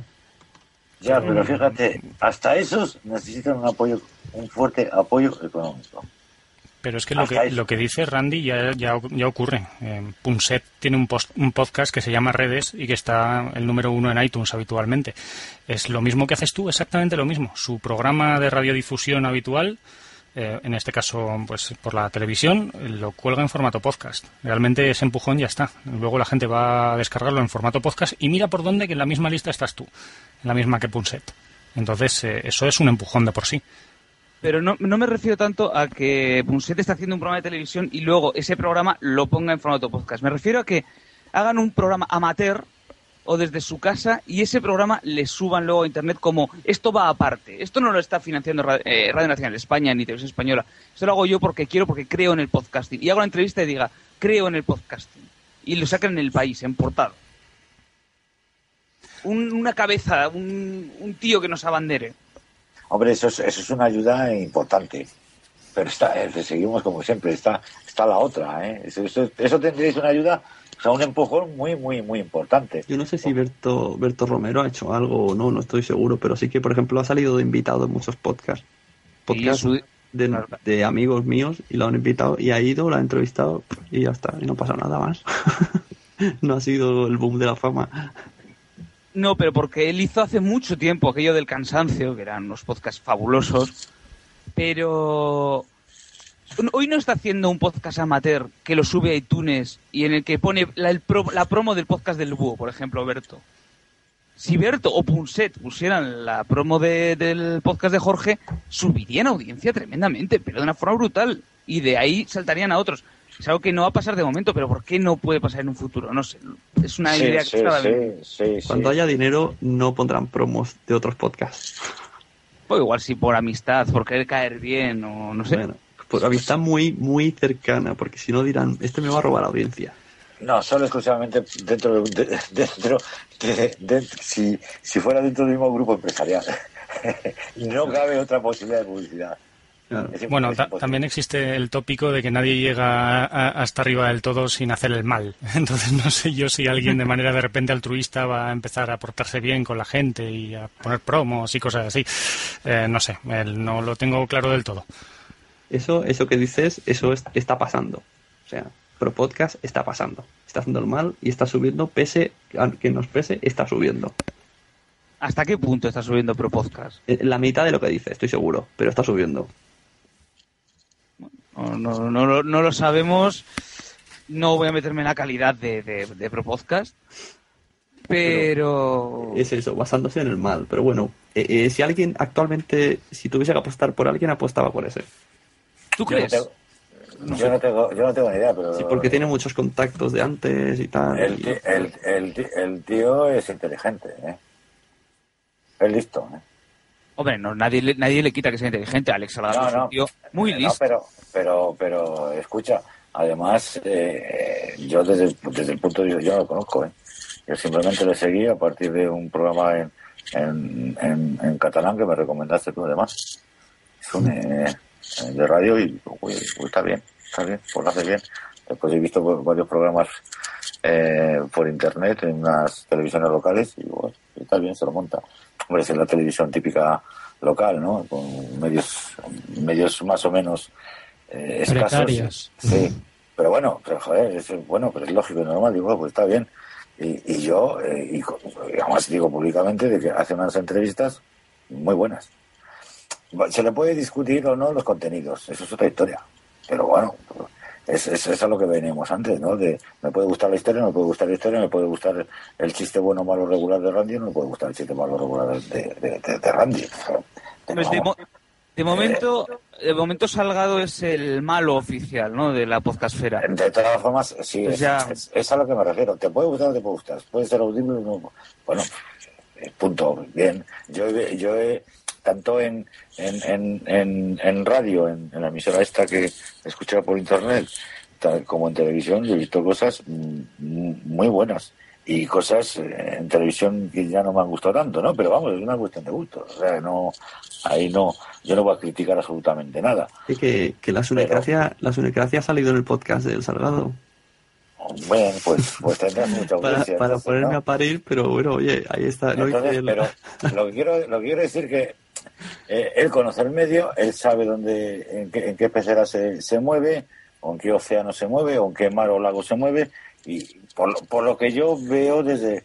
Ya, pero fíjate, hasta esos necesitan un apoyo, un fuerte apoyo económico. Pero es que lo que, lo que dice Randy ya, ya, ya ocurre. Eh, Punset tiene un, post- un podcast que se llama Redes y que está el número uno en iTunes habitualmente. Es lo mismo que haces tú, exactamente lo mismo. Su programa de radiodifusión habitual, eh, en este caso pues por la televisión, lo cuelga en formato podcast. Realmente ese empujón ya está. Luego la gente va a descargarlo en formato podcast y mira por dónde que en la misma lista estás tú, en la misma que Punset. Entonces eh, eso es un empujón de por sí. Pero no, no me refiero tanto a que Punset esté haciendo un programa de televisión y luego ese programa lo ponga en formato podcast. Me refiero a que hagan un programa amateur o desde su casa y ese programa le suban luego a internet como esto va aparte. Esto no lo está financiando eh, Radio Nacional de España ni Televisión Española. Esto lo hago yo porque quiero, porque creo en el podcasting. Y hago una entrevista y diga, creo en el podcasting. Y lo sacan en el país, en portada. Un- una cabeza, un tío que nos abandere. Hombre, eso es, eso es una ayuda importante. Pero está, eh, seguimos como siempre, está, está la otra. ¿eh? Eso, eso, eso tendréis una ayuda, o sea, un empujón muy, muy, muy importante. Yo no sé si Berto, Berto Romero ha hecho algo o no, no estoy seguro, pero sí que, por ejemplo, ha salido de invitado en muchos podcasts. Podcasts su- de, de amigos míos y lo han invitado y ha ido, lo ha entrevistado y ya está, y no pasa nada más. *laughs* no ha sido el boom de la fama. No, pero porque él hizo hace mucho tiempo aquello del cansancio, que eran unos podcasts fabulosos, pero hoy no está haciendo un podcast amateur que lo sube a iTunes y en el que pone la, el pro- la promo del podcast del búho, por ejemplo, Berto. Si Berto o Punset pusieran la promo de- del podcast de Jorge, subirían audiencia tremendamente, pero de una forma brutal. Y de ahí saltarían a otros. Es algo que no va a pasar de momento, pero ¿por qué no puede pasar en un futuro? No sé. Es una Sí, idea que sí, estaba sí, sí, sí. Cuando haya dinero, no pondrán promos de otros podcasts. Pues igual si por amistad, por querer caer bien o no sé. Bueno, por amistad muy, muy cercana, porque si no dirán, este me va a robar audiencia. No, solo exclusivamente dentro de, de- dentro de, de- si, si fuera dentro del mismo grupo empresarial. *laughs* no cabe otra posibilidad de publicidad. Bueno, ta- también existe el tópico de que nadie llega hasta arriba del todo sin hacer el mal. *laughs* Entonces no sé yo si alguien de manera de repente altruista va a empezar a portarse bien con la gente y a poner promos y cosas así. Eh, no sé, no lo tengo claro del todo. Eso, eso que dices, eso es- está pasando. O sea, Pro Podcast está pasando. Está haciendo el mal y está subiendo, pese a que nos pese, está subiendo. ¿Hasta qué punto está subiendo Pro Podcast? Eh, La mitad de lo que dice, estoy seguro, pero está subiendo. No, no, no, lo- no lo sabemos. No voy a meterme en la calidad de, de, de Pro Podcast. Pero. Es eso, basándose en el mal. Pero bueno, eh, eh, si alguien actualmente, si tuviese que apostar por alguien, apostaba por ese. ¿Tú Yo no crees? tengo- yo, no tengo, yo no tengo ni idea, pero Sí, porque tiene muchos contactos de antes y tal. el, y- el, el, el tío es inteligente, ¿eh? Es listo, ¿eh? Hombre, no, nadie, le- nadie le quita que sea inteligente. Alex Salgado No, es un no. tío muy listo. pero, pero, pero, escucha, además, eh, yo desde, el- desde el punto de vista, yo no lo conozco, ¿eh? Yo simplemente le seguí a partir de un programa en, en, en, en catalán que me recomendaste tú, además. Es un, eh, de radio y uy, uy, está bien, está bien, pues lo hace bien. Después he visto varios programas eh, por internet en unas televisiones locales y bueno, está bien, se lo monta. Hombre, es la televisión típica local, ¿no? Con medios, medios más o menos eh, escasos. Precarios. Sí, pero bueno, pero joder, es, bueno, pero es lógico y normal, digo, pues está bien. Y, y yo, eh, y, y además digo públicamente de que hace unas entrevistas muy buenas. Se le puede discutir o no los contenidos, eso es otra historia. Pero bueno, es, es, es a lo que venimos antes, ¿no? De, me puede gustar la historia, no me puede gustar la historia, me puede gustar el chiste bueno, malo, regular de Randy, no me puede gustar el chiste malo, regular de, de, de- de Randy. De, mo- de momento, de momento Salgado es el malo oficial, ¿no? De la podcastfera. De todas formas, sí, Pues es, ya. es- es a lo que me refiero. ¿Te puede gustar o te puede gustar? Puede ser audible o no. Bueno, eh, punto. Bien. Yo yo he tanto en, en, en, en, en radio, en, en la emisora esta que escuchaba por internet, tal como en televisión, yo he visto cosas mm, muy buenas. Y cosas eh, en televisión que ya no me han gustado tanto, ¿no? Pero vamos, es una cuestión de gusto. O sea, no, ahí no, yo no voy a criticar absolutamente nada. y que, que la sunecracia, la sunecracia ha salido en el podcast del Salgado. Bueno, pues, pues tendrás mucha *laughs* audiencia. para entonces, ponerme ¿no? a parir, pero bueno, oye, ahí está. Entonces, el- pero *laughs* lo que quiero, lo que quiero decir que eh, él conoce el medio, él sabe dónde, en qué, en qué pecera se, se mueve, o en qué océano se mueve, o en qué mar o lago se mueve, y por, lo- por lo que yo veo desde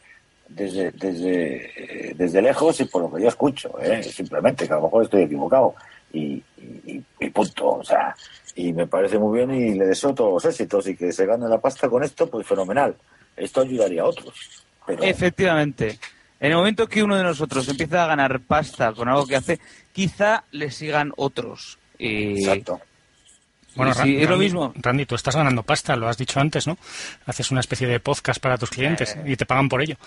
desde desde, eh, desde lejos y por lo que yo escucho, ¿eh? simplemente que a lo mejor estoy equivocado y, y, y punto, o sea, y me parece muy bien y le deseo todos los éxitos y que se gane la pasta con esto, pues fenomenal. Esto ayudaría a otros. Pero, Efectivamente. En el momento que uno de nosotros empieza a ganar pasta con algo que hace, quizá le sigan otros. Y exacto. Bueno, sí, Ran- es lo Randy- mismo. Randy, tú estás ganando pasta, lo has dicho antes, ¿no? Haces una especie de podcast para tus clientes Eh. y te pagan por ello.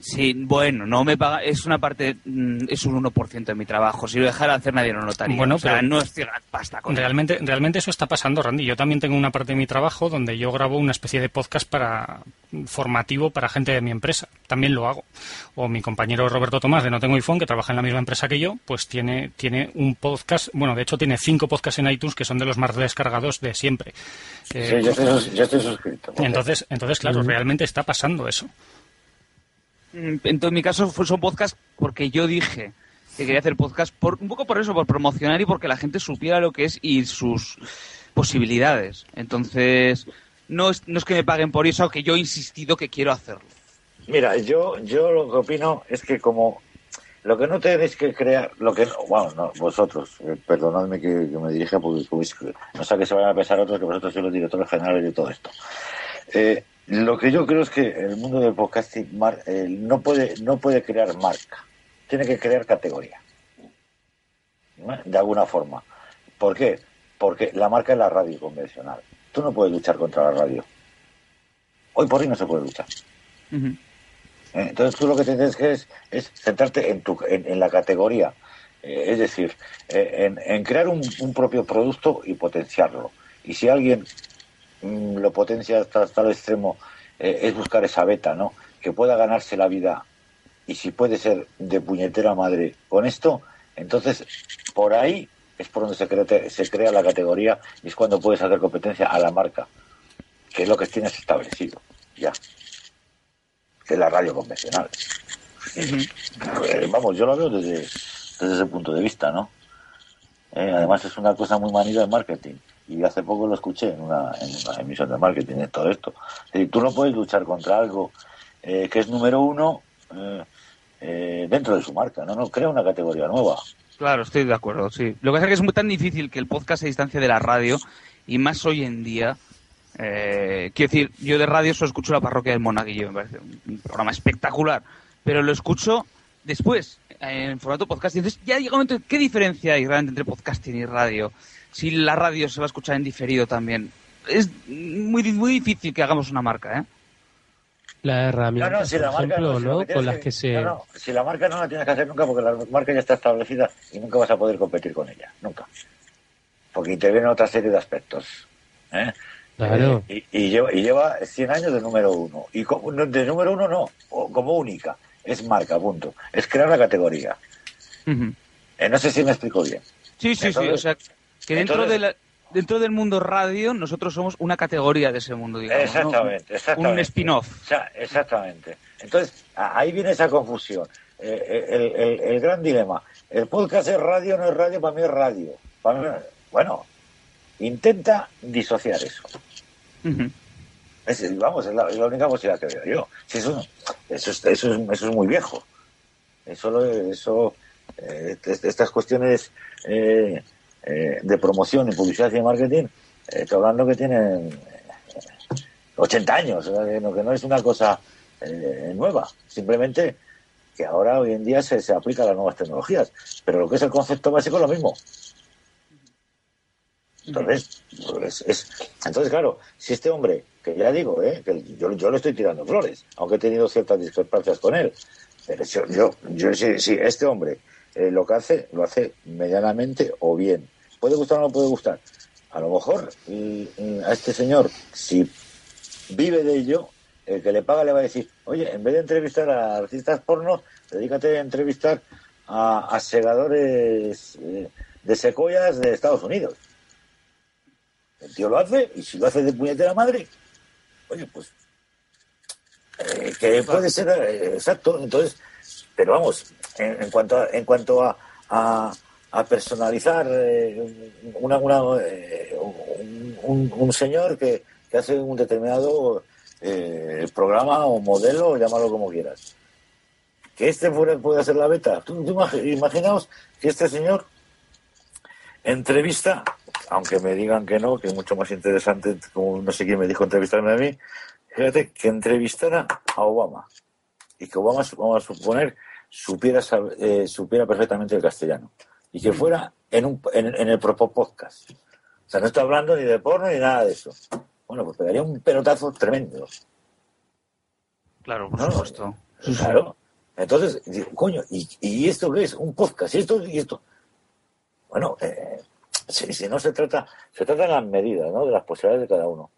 Sí, bueno, no me paga, es una parte, mm, es un 1% de mi trabajo. Si lo dejara de hacer nadie lo notaría. Bueno, o sea, pero- no es pasta con Realmente, realmente eso está pasando, Randy. Yo también tengo una parte de mi trabajo donde yo grabo una especie de podcast para formativo para gente de mi empresa. También lo hago. O mi compañero Roberto Tomás de No Tengo iPhone, que trabaja en la misma empresa que yo, pues tiene, tiene un podcast, bueno, de hecho tiene cinco podcasts en iTunes que son de los más descargados de siempre. Eh, Sí, yo estoy, yo estoy suscrito. entonces, entonces, claro, realmente está pasando eso. Mm, en mi caso son podcast porque yo dije que quería hacer podcast por, un poco por eso, por promocionar y porque la gente supiera lo que es y sus posibilidades. Entonces, no es, no es que me paguen por eso, que yo he insistido que quiero hacerlo. Mira, yo, yo lo que opino es que como lo que no tenéis que crear, lo que no, bueno, no, vosotros, eh, perdonadme que, me dirija porque no sé que se vayan a pensar otros que vosotros sois los directores generales de todo esto. Eh, lo que yo creo es que el mundo del podcasting mar- eh, no puede no puede crear marca, tiene que crear categoría, ¿no? de alguna forma. ¿Por qué? Porque la marca es la radio convencional. Tú no puedes luchar contra la radio. Hoy por hoy no se puede luchar. Eh, Entonces tú lo que tienes que es, es centrarte en, tu, en, en la categoría, Eh, es decir, eh, en, en crear un, un propio producto y potenciarlo. Y si alguien lo potencia hasta tal extremo, eh, es buscar esa beta, ¿no? Que pueda ganarse la vida y si puede ser de puñetera madre con esto, Entonces, por ahí es por donde se crea, se crea la categoría y es cuando puedes hacer competencia a la marca, que es lo que tienes establecido, ya. Que es la radio convencional. Eh, vamos, yo lo veo desde, desde ese punto de vista, ¿no? Eh, además es una cosa muy manida de marketing. Y hace poco lo escuché en una, en una emisión de marketing, de todo esto. Es decir, tú no puedes luchar contra algo eh, que es número uno eh, eh, dentro de su marca, ¿no? No crea una categoría nueva. Claro, estoy de acuerdo, sí. Lo que pasa es que es muy tan difícil que el podcast se distancie de la radio, y más hoy en día. Eh, quiero decir, yo de radio solo escucho La Parroquia del Monaguillo, me parece un programa espectacular, pero lo escucho después, en formato podcast. Entonces ya llega momento, ¿qué diferencia hay realmente entre podcasting y radio? Si la radio se va a escuchar en diferido también. Es muy, muy difícil que hagamos una marca, ¿eh? Las herramientas, No, no, si la por marca ejemplo, no, si Con las que- que se... no, no, si la marca no la tienes que hacer nunca porque la marca ya está establecida y nunca vas a poder competir con ella, nunca. Porque interviene otra serie de aspectos. ¿eh? Claro. Eh, y, y lleva, y lleva 100 años de número uno. Y como, de número uno no, o como única. Es marca, punto. Es crear la categoría. Eh, no sé si me explico bien. Sí, sí, sí. O sea, que dentro, entonces- de la- dentro del mundo radio, nosotros somos una categoría de ese mundo, digamos. ¿no? Exactamente. Un spin-off. O sea, exactamente. Entonces, ahí viene esa confusión. Eh, el, el- el gran dilema. El podcast es radio, no es radio, para mí es radio. Para mí- bueno, intenta disociar eso. Es, vamos, es la, es la única posibilidad que veo yo. Si eso, eso, es, eso, es, eso es muy viejo. Eso, eso eh, est- estas cuestiones eh, eh, de promoción y publicidad y marketing, eh, estoy hablando que tienen eh, 80 años, que no es una cosa eh, nueva. Simplemente que ahora, hoy en día, se, se aplica a las nuevas tecnologías. Pero lo que es el concepto básico es lo mismo. Entonces, pues, es, entonces, claro, si este hombre, que ya digo, ¿eh? que yo, yo le estoy tirando flores, aunque he tenido ciertas discrepancias con él, pero yo, yo, yo si, si este hombre eh, lo que hace, lo hace medianamente o bien. ¿Puede gustar o no puede gustar? A lo mejor mm, mm, a este señor, si vive de ello, el que le paga le va a decir, oye, en vez de entrevistar a artistas porno, dedícate a entrevistar a, segadores eh, de secoyas de Estados Unidos. El tío lo hace y si lo hace de puñetera madre, oye, pues eh, que puede ser exacto. Entonces, pero vamos, en, cuanto a, en cuanto a, a, personalizar eh, una, una, eh, un, señor que, que hace un determinado eh, programa o modelo, llámalo como quieras. Que este fuera- puede hacer la beta. Tú, tú imag- imaginaos que este señor entrevista, aunque me digan que no, que es mucho más interesante, como no sé quién me dijo entrevistarme a mí, fíjate, que entrevistara a Obama y que Obama, vamos a suponer, supiera, sab- eh, supiera perfectamente el castellano y que fuera en, un, en, en el propio podcast. O sea, no estoy hablando ni de porno ni nada de eso. Bueno, pues pegaría un pelotazo tremendo. Claro, por No, supuesto. Claro. Entonces, digo, coño, ¿y, ¿y esto qué es? Un podcast, ¿y esto y esto? Bueno, eh, si, si no se trata, se trata de las medidas, ¿no? De las posibilidades de cada uno.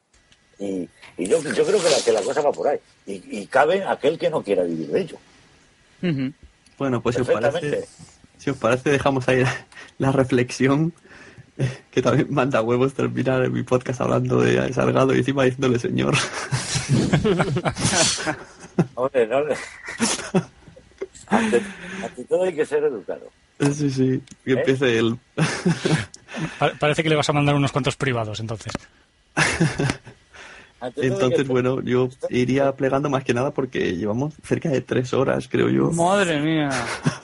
Y, y yo, yo creo que la, que la cosa va por ahí. Y, y cabe aquel que no quiera vivir de ello. Bueno, pues si os parece, si os parece dejamos ahí la, la reflexión, que también manda huevos terminar mi podcast hablando de Salgado y encima diciéndole señor. *laughs* Hombre, no le- ante, ante todo hay que ser educado. sí, sí, que ¿Eh? empiece el... Pa- Parece que le vas a mandar unos cuantos privados, entonces. *laughs* Ante todo hay que Entonces, bueno, yo iría plegando más que nada porque llevamos cerca de tres horas, creo yo. Madre mía.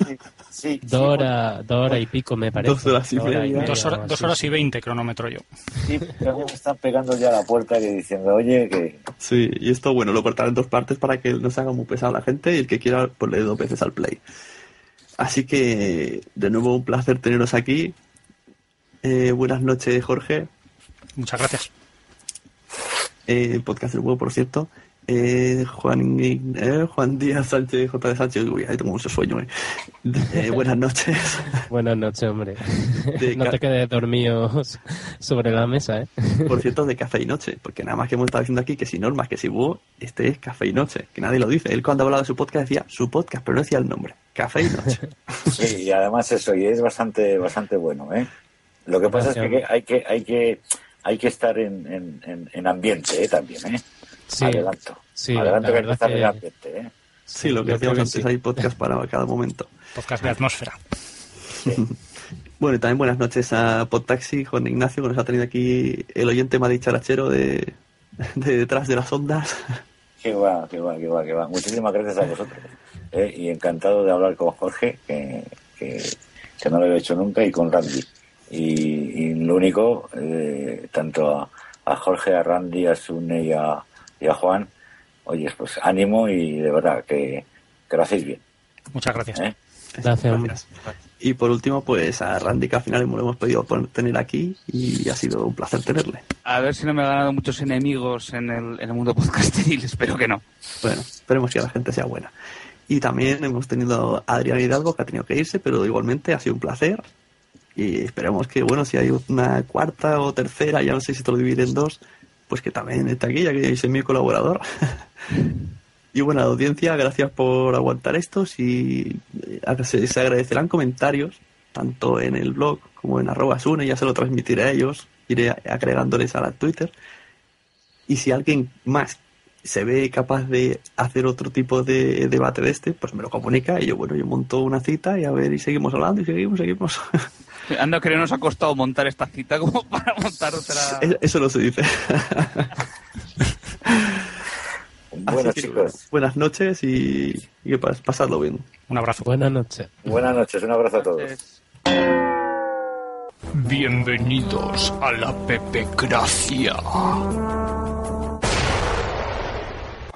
Sí, sí, Dos horas, dos horas y pico, me parece. Dos horas y. Dos, dos horas y veinte cronómetro yo. sí, pero me están pegando ya a la puerta que diciendo, oye, que Sí, y esto, bueno, lo cortaré en dos partes para que no se haga muy pesado la gente y el que quiera, pues le dé dos veces al play. Así que, de nuevo, un placer teneros aquí. Eh, buenas noches, Jorge. Muchas gracias. Eh, podcast del huevo, por cierto. eh, Juan, eh, Juan Díaz Sánchez, J. de Sánchez, uy, ahí tengo mucho sueño. eh. Eh, buenas noches. *laughs* Buenas noches, hombre. De no te quedes dormido *laughs* sobre la mesa, ¿eh? Por cierto, de café y noche, porque nada más que hemos estado diciendo aquí que si normas, que si búho, este es café y noche, que nadie lo dice. Él cuando hablaba de su podcast decía su podcast, pero no decía el nombre. Café y noche. *laughs* Sí, y además eso, y es bastante, bastante bueno, ¿eh? Lo que pasa es que hay que, hay que, hay que estar en, en, en- en ambiente, ¿eh? También, ¿eh? Sí, Adelanto. sí, Adelanto la que hay que verdad estar en que- ambiente, ¿eh? Sí, lo que que antes, sí. hay podcast para cada momento. *laughs* Podcast de atmósfera. Bueno, y también buenas noches a Podtaxi, Juan Ignacio, que nos ha tenido aquí el oyente más dicharachero de, *laughs* de detrás de las ondas. *laughs* Qué va, qué va, qué va, qué va. Muchísimas gracias a vosotros. ¿eh? Y encantado de hablar con Jorge, que, que, que no lo he hecho nunca, y con Randy. Y, y lo único, eh, tanto a, a Jorge, a Randy, a Sune y a, y a Juan, oye, pues ánimo y de verdad que, que lo hacéis bien. Muchas gracias. ¿eh? Gracias. Y por último, pues a Randy, que al final lo hemos podido tener aquí y ha sido un placer tenerle. A ver si no me he ganado muchos enemigos en el, en el mundo podcasteril, *laughs* espero que no. Bueno, esperemos que la gente sea buena. Y también hemos tenido a Adrián Hidalgo, que ha tenido que irse, pero igualmente ha sido un placer. Y esperemos que, bueno, si hay una cuarta o tercera, ya no sé si te lo divide en dos, pues que también esté aquí, ya que es mi colaborador. *laughs* y bueno, audiencia, gracias por aguantar esto. Si eh, se, se agradecerán comentarios, tanto en el blog como en arroba sune, ya se lo transmitiré a ellos, iré agregándoles a la Twitter. Y si alguien más se ve capaz de hacer otro tipo de debate de este, pues me lo comunica y yo, bueno, yo monto una cita y a ver, y seguimos hablando y seguimos, seguimos. *laughs* Anda que no nos ha costado montar esta cita como *laughs* para montar otra. Es- Eso no se dice. Bueno, Así que, chicos, buenas noches y, y pasadlo bien. Un abrazo. Buenas noches. buenas noches, un abrazo a todos. Bienvenidos a la Pepecracia.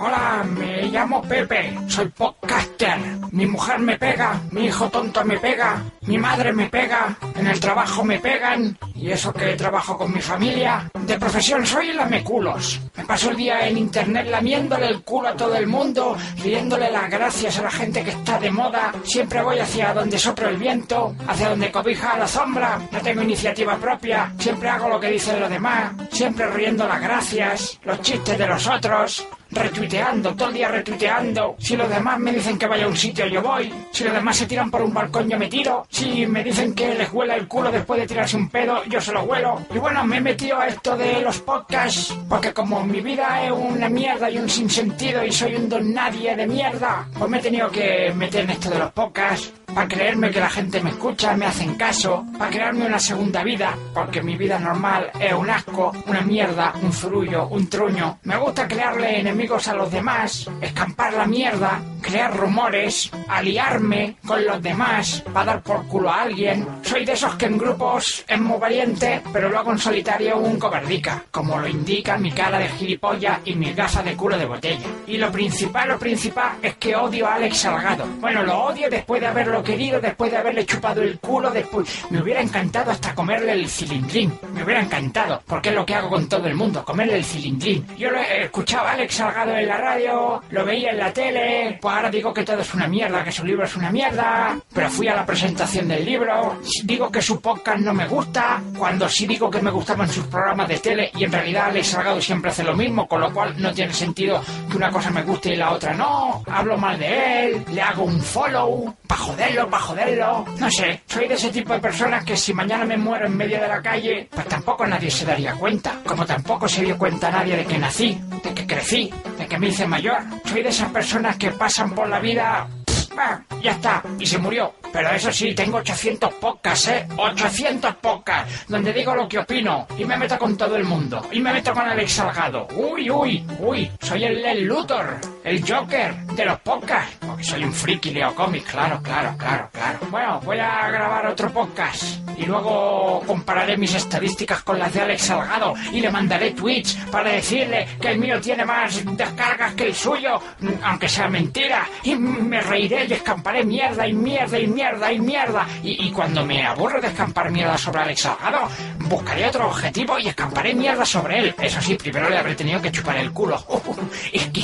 Hola, me llamo Pepe, soy podcaster. Mi mujer me pega, mi hijo tonto me pega, mi madre me pega, en el trabajo me pegan, y eso que trabajo con mi familia. De profesión soy lameculos. Me paso el día en internet lamiéndole el culo a todo el mundo, riéndole las gracias a la gente que está de moda. Siempre voy hacia donde sopla el viento, hacia donde cobija la sombra. No tengo iniciativa propia, siempre hago lo que dicen los demás, siempre riendo las gracias, los chistes de los otros retuiteando, todo el día retuiteando. Si los demás me dicen que vaya a un sitio, yo voy. Si los demás se tiran por un balcón, yo me tiro. Si me dicen que les huela el culo después de tirarse un pedo, yo se lo huelo. Y bueno, me he metido a esto de los podcasts, porque como mi vida es una mierda y un sinsentido y soy un don nadie de mierda, pues me he tenido que meter en esto de los podcasts. Para creerme que la gente me escucha, me hacen caso, para crearme una segunda vida, porque mi vida normal es un asco, una mierda, un zurullo, un truño. Me gusta crearle enemigos a los demás, escampar la mierda, crear rumores, aliarme con los demás para dar por culo a alguien. Soy de esos que en grupos es muy valiente, pero luego en solitario un cobardica, como lo indica mi cara de gilipollas y mi gafas de culo de botella. Y lo principal, lo principal es que odio a Alex Salgado. Bueno, lo odio después de haberlo querido, después de haberle chupado el culo, después me hubiera encantado hasta comerle el cilindrín. Me hubiera encantado, porque es lo que hago con todo el mundo, comerle el cilindrín. Yo lo he escuchado a Alex Salgado en la radio, lo veía en la tele, pues ahora digo que todo es una mierda, que su libro es una mierda, pero fui a la presentación del libro, digo que su podcast no me gusta, cuando sí digo que me gustaban sus programas de tele y en realidad Alex Salgado siempre hace lo mismo, con lo cual no tiene sentido que una cosa me guste y la otra no, hablo mal de él, le hago un follow, pa' joderlo, pa' joderlo, no sé, soy de ese tipo de personas que si mañana me muero en medio de la calle, pues tampoco nadie se daría cuenta, como tampoco se dio cuenta nadie de que nací, de que crecí, de que me hice mayor, soy de esas personas que pasan por la vida Ah, ya está, y se murió. Pero eso sí, tengo 800 podcasts, ¿eh? 800 podcasts, donde digo lo que opino, y me meto con todo el mundo, y me meto con Alex Salgado. Uy, uy, uy, soy el, el Luthor, el Joker de los podcasts, porque soy un friki, leo cómics, claro, claro, claro, claro. Bueno, voy a grabar otro podcast, y luego compararé mis estadísticas con las de Alex Salgado, y le mandaré tweets para decirle que el mío tiene más descargas que el suyo, aunque sea mentira, y me reiré y escamparé mierda y mierda y mierda mierda y mierda. Y, cuando me aburro de escampar mierda sobre Alex Salgado, buscaré otro objetivo y escamparé mierda sobre él. Eso sí, primero le habré tenido que chupar el culo. *laughs* es que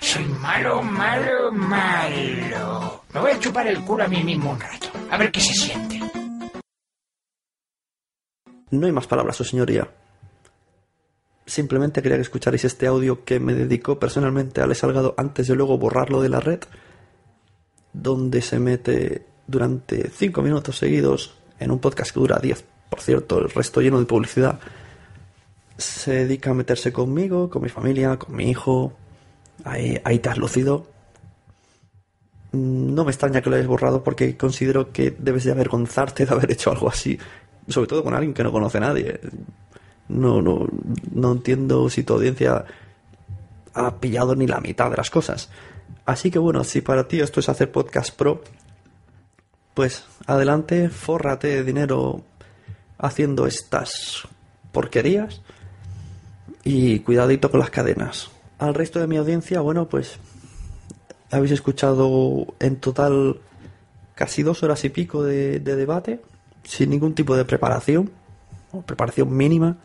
soy malo, malo, malo. Me voy a chupar el culo a mí mismo un rato. A ver qué se siente. No hay más palabras, su señoría. Simplemente quería que escucharais este audio que me dedicó personalmente a Ale Salgado antes de luego borrarlo de la red, donde se mete durante 5 minutos seguidos en un podcast que dura 10, por cierto, el resto lleno de publicidad. Se dedica a meterse conmigo, con mi familia, con mi hijo. Ahí, ahí te has lucido. No me extraña que lo hayas borrado porque considero que debes de avergonzarte de haber hecho algo así sobre todo con alguien que no conoce a nadie. No, no, no entiendo si tu audiencia ha pillado ni la mitad de las cosas. Así que bueno, si para ti esto es hacer podcast pro, pues adelante, fórrate de dinero haciendo estas porquerías y cuidadito con las cadenas. Al resto de mi audiencia, bueno, pues habéis escuchado en total casi dos horas y pico de, de debate sin ningún tipo de preparación, o preparación mínima.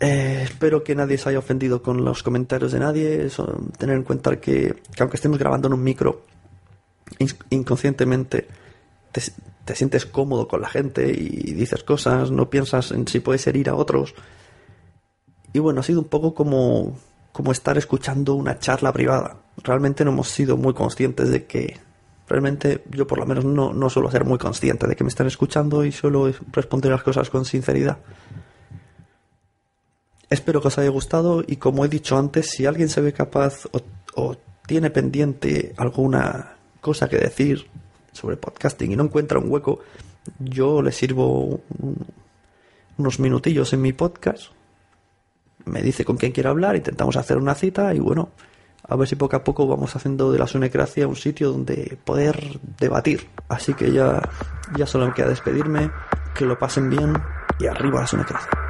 Eh, espero que nadie se haya ofendido con los comentarios de nadie. tener en cuenta que, aunque estemos grabando en un micro, inconscientemente te, te, sientes cómodo con la gente y dices cosas, no piensas en si puedes herir a otros. Y bueno, ha sido un poco como, como estar escuchando una charla privada. Realmente no hemos sido muy conscientes de que realmente yo por lo menos no, no suelo ser muy consciente de que me están escuchando y suelo responder las cosas con sinceridad. Espero que os haya gustado y como he dicho antes, si alguien se ve capaz o, tiene pendiente alguna cosa que decir sobre podcasting y no encuentra un hueco, yo le sirvo unos minutillos en mi podcast, me dice con quién quiere hablar, intentamos hacer una cita y bueno, a ver si poco a poco vamos haciendo de la Sunecracia un sitio donde poder debatir. Así que ya, ya solo me queda despedirme, que lo pasen bien y arriba la Sunecracia.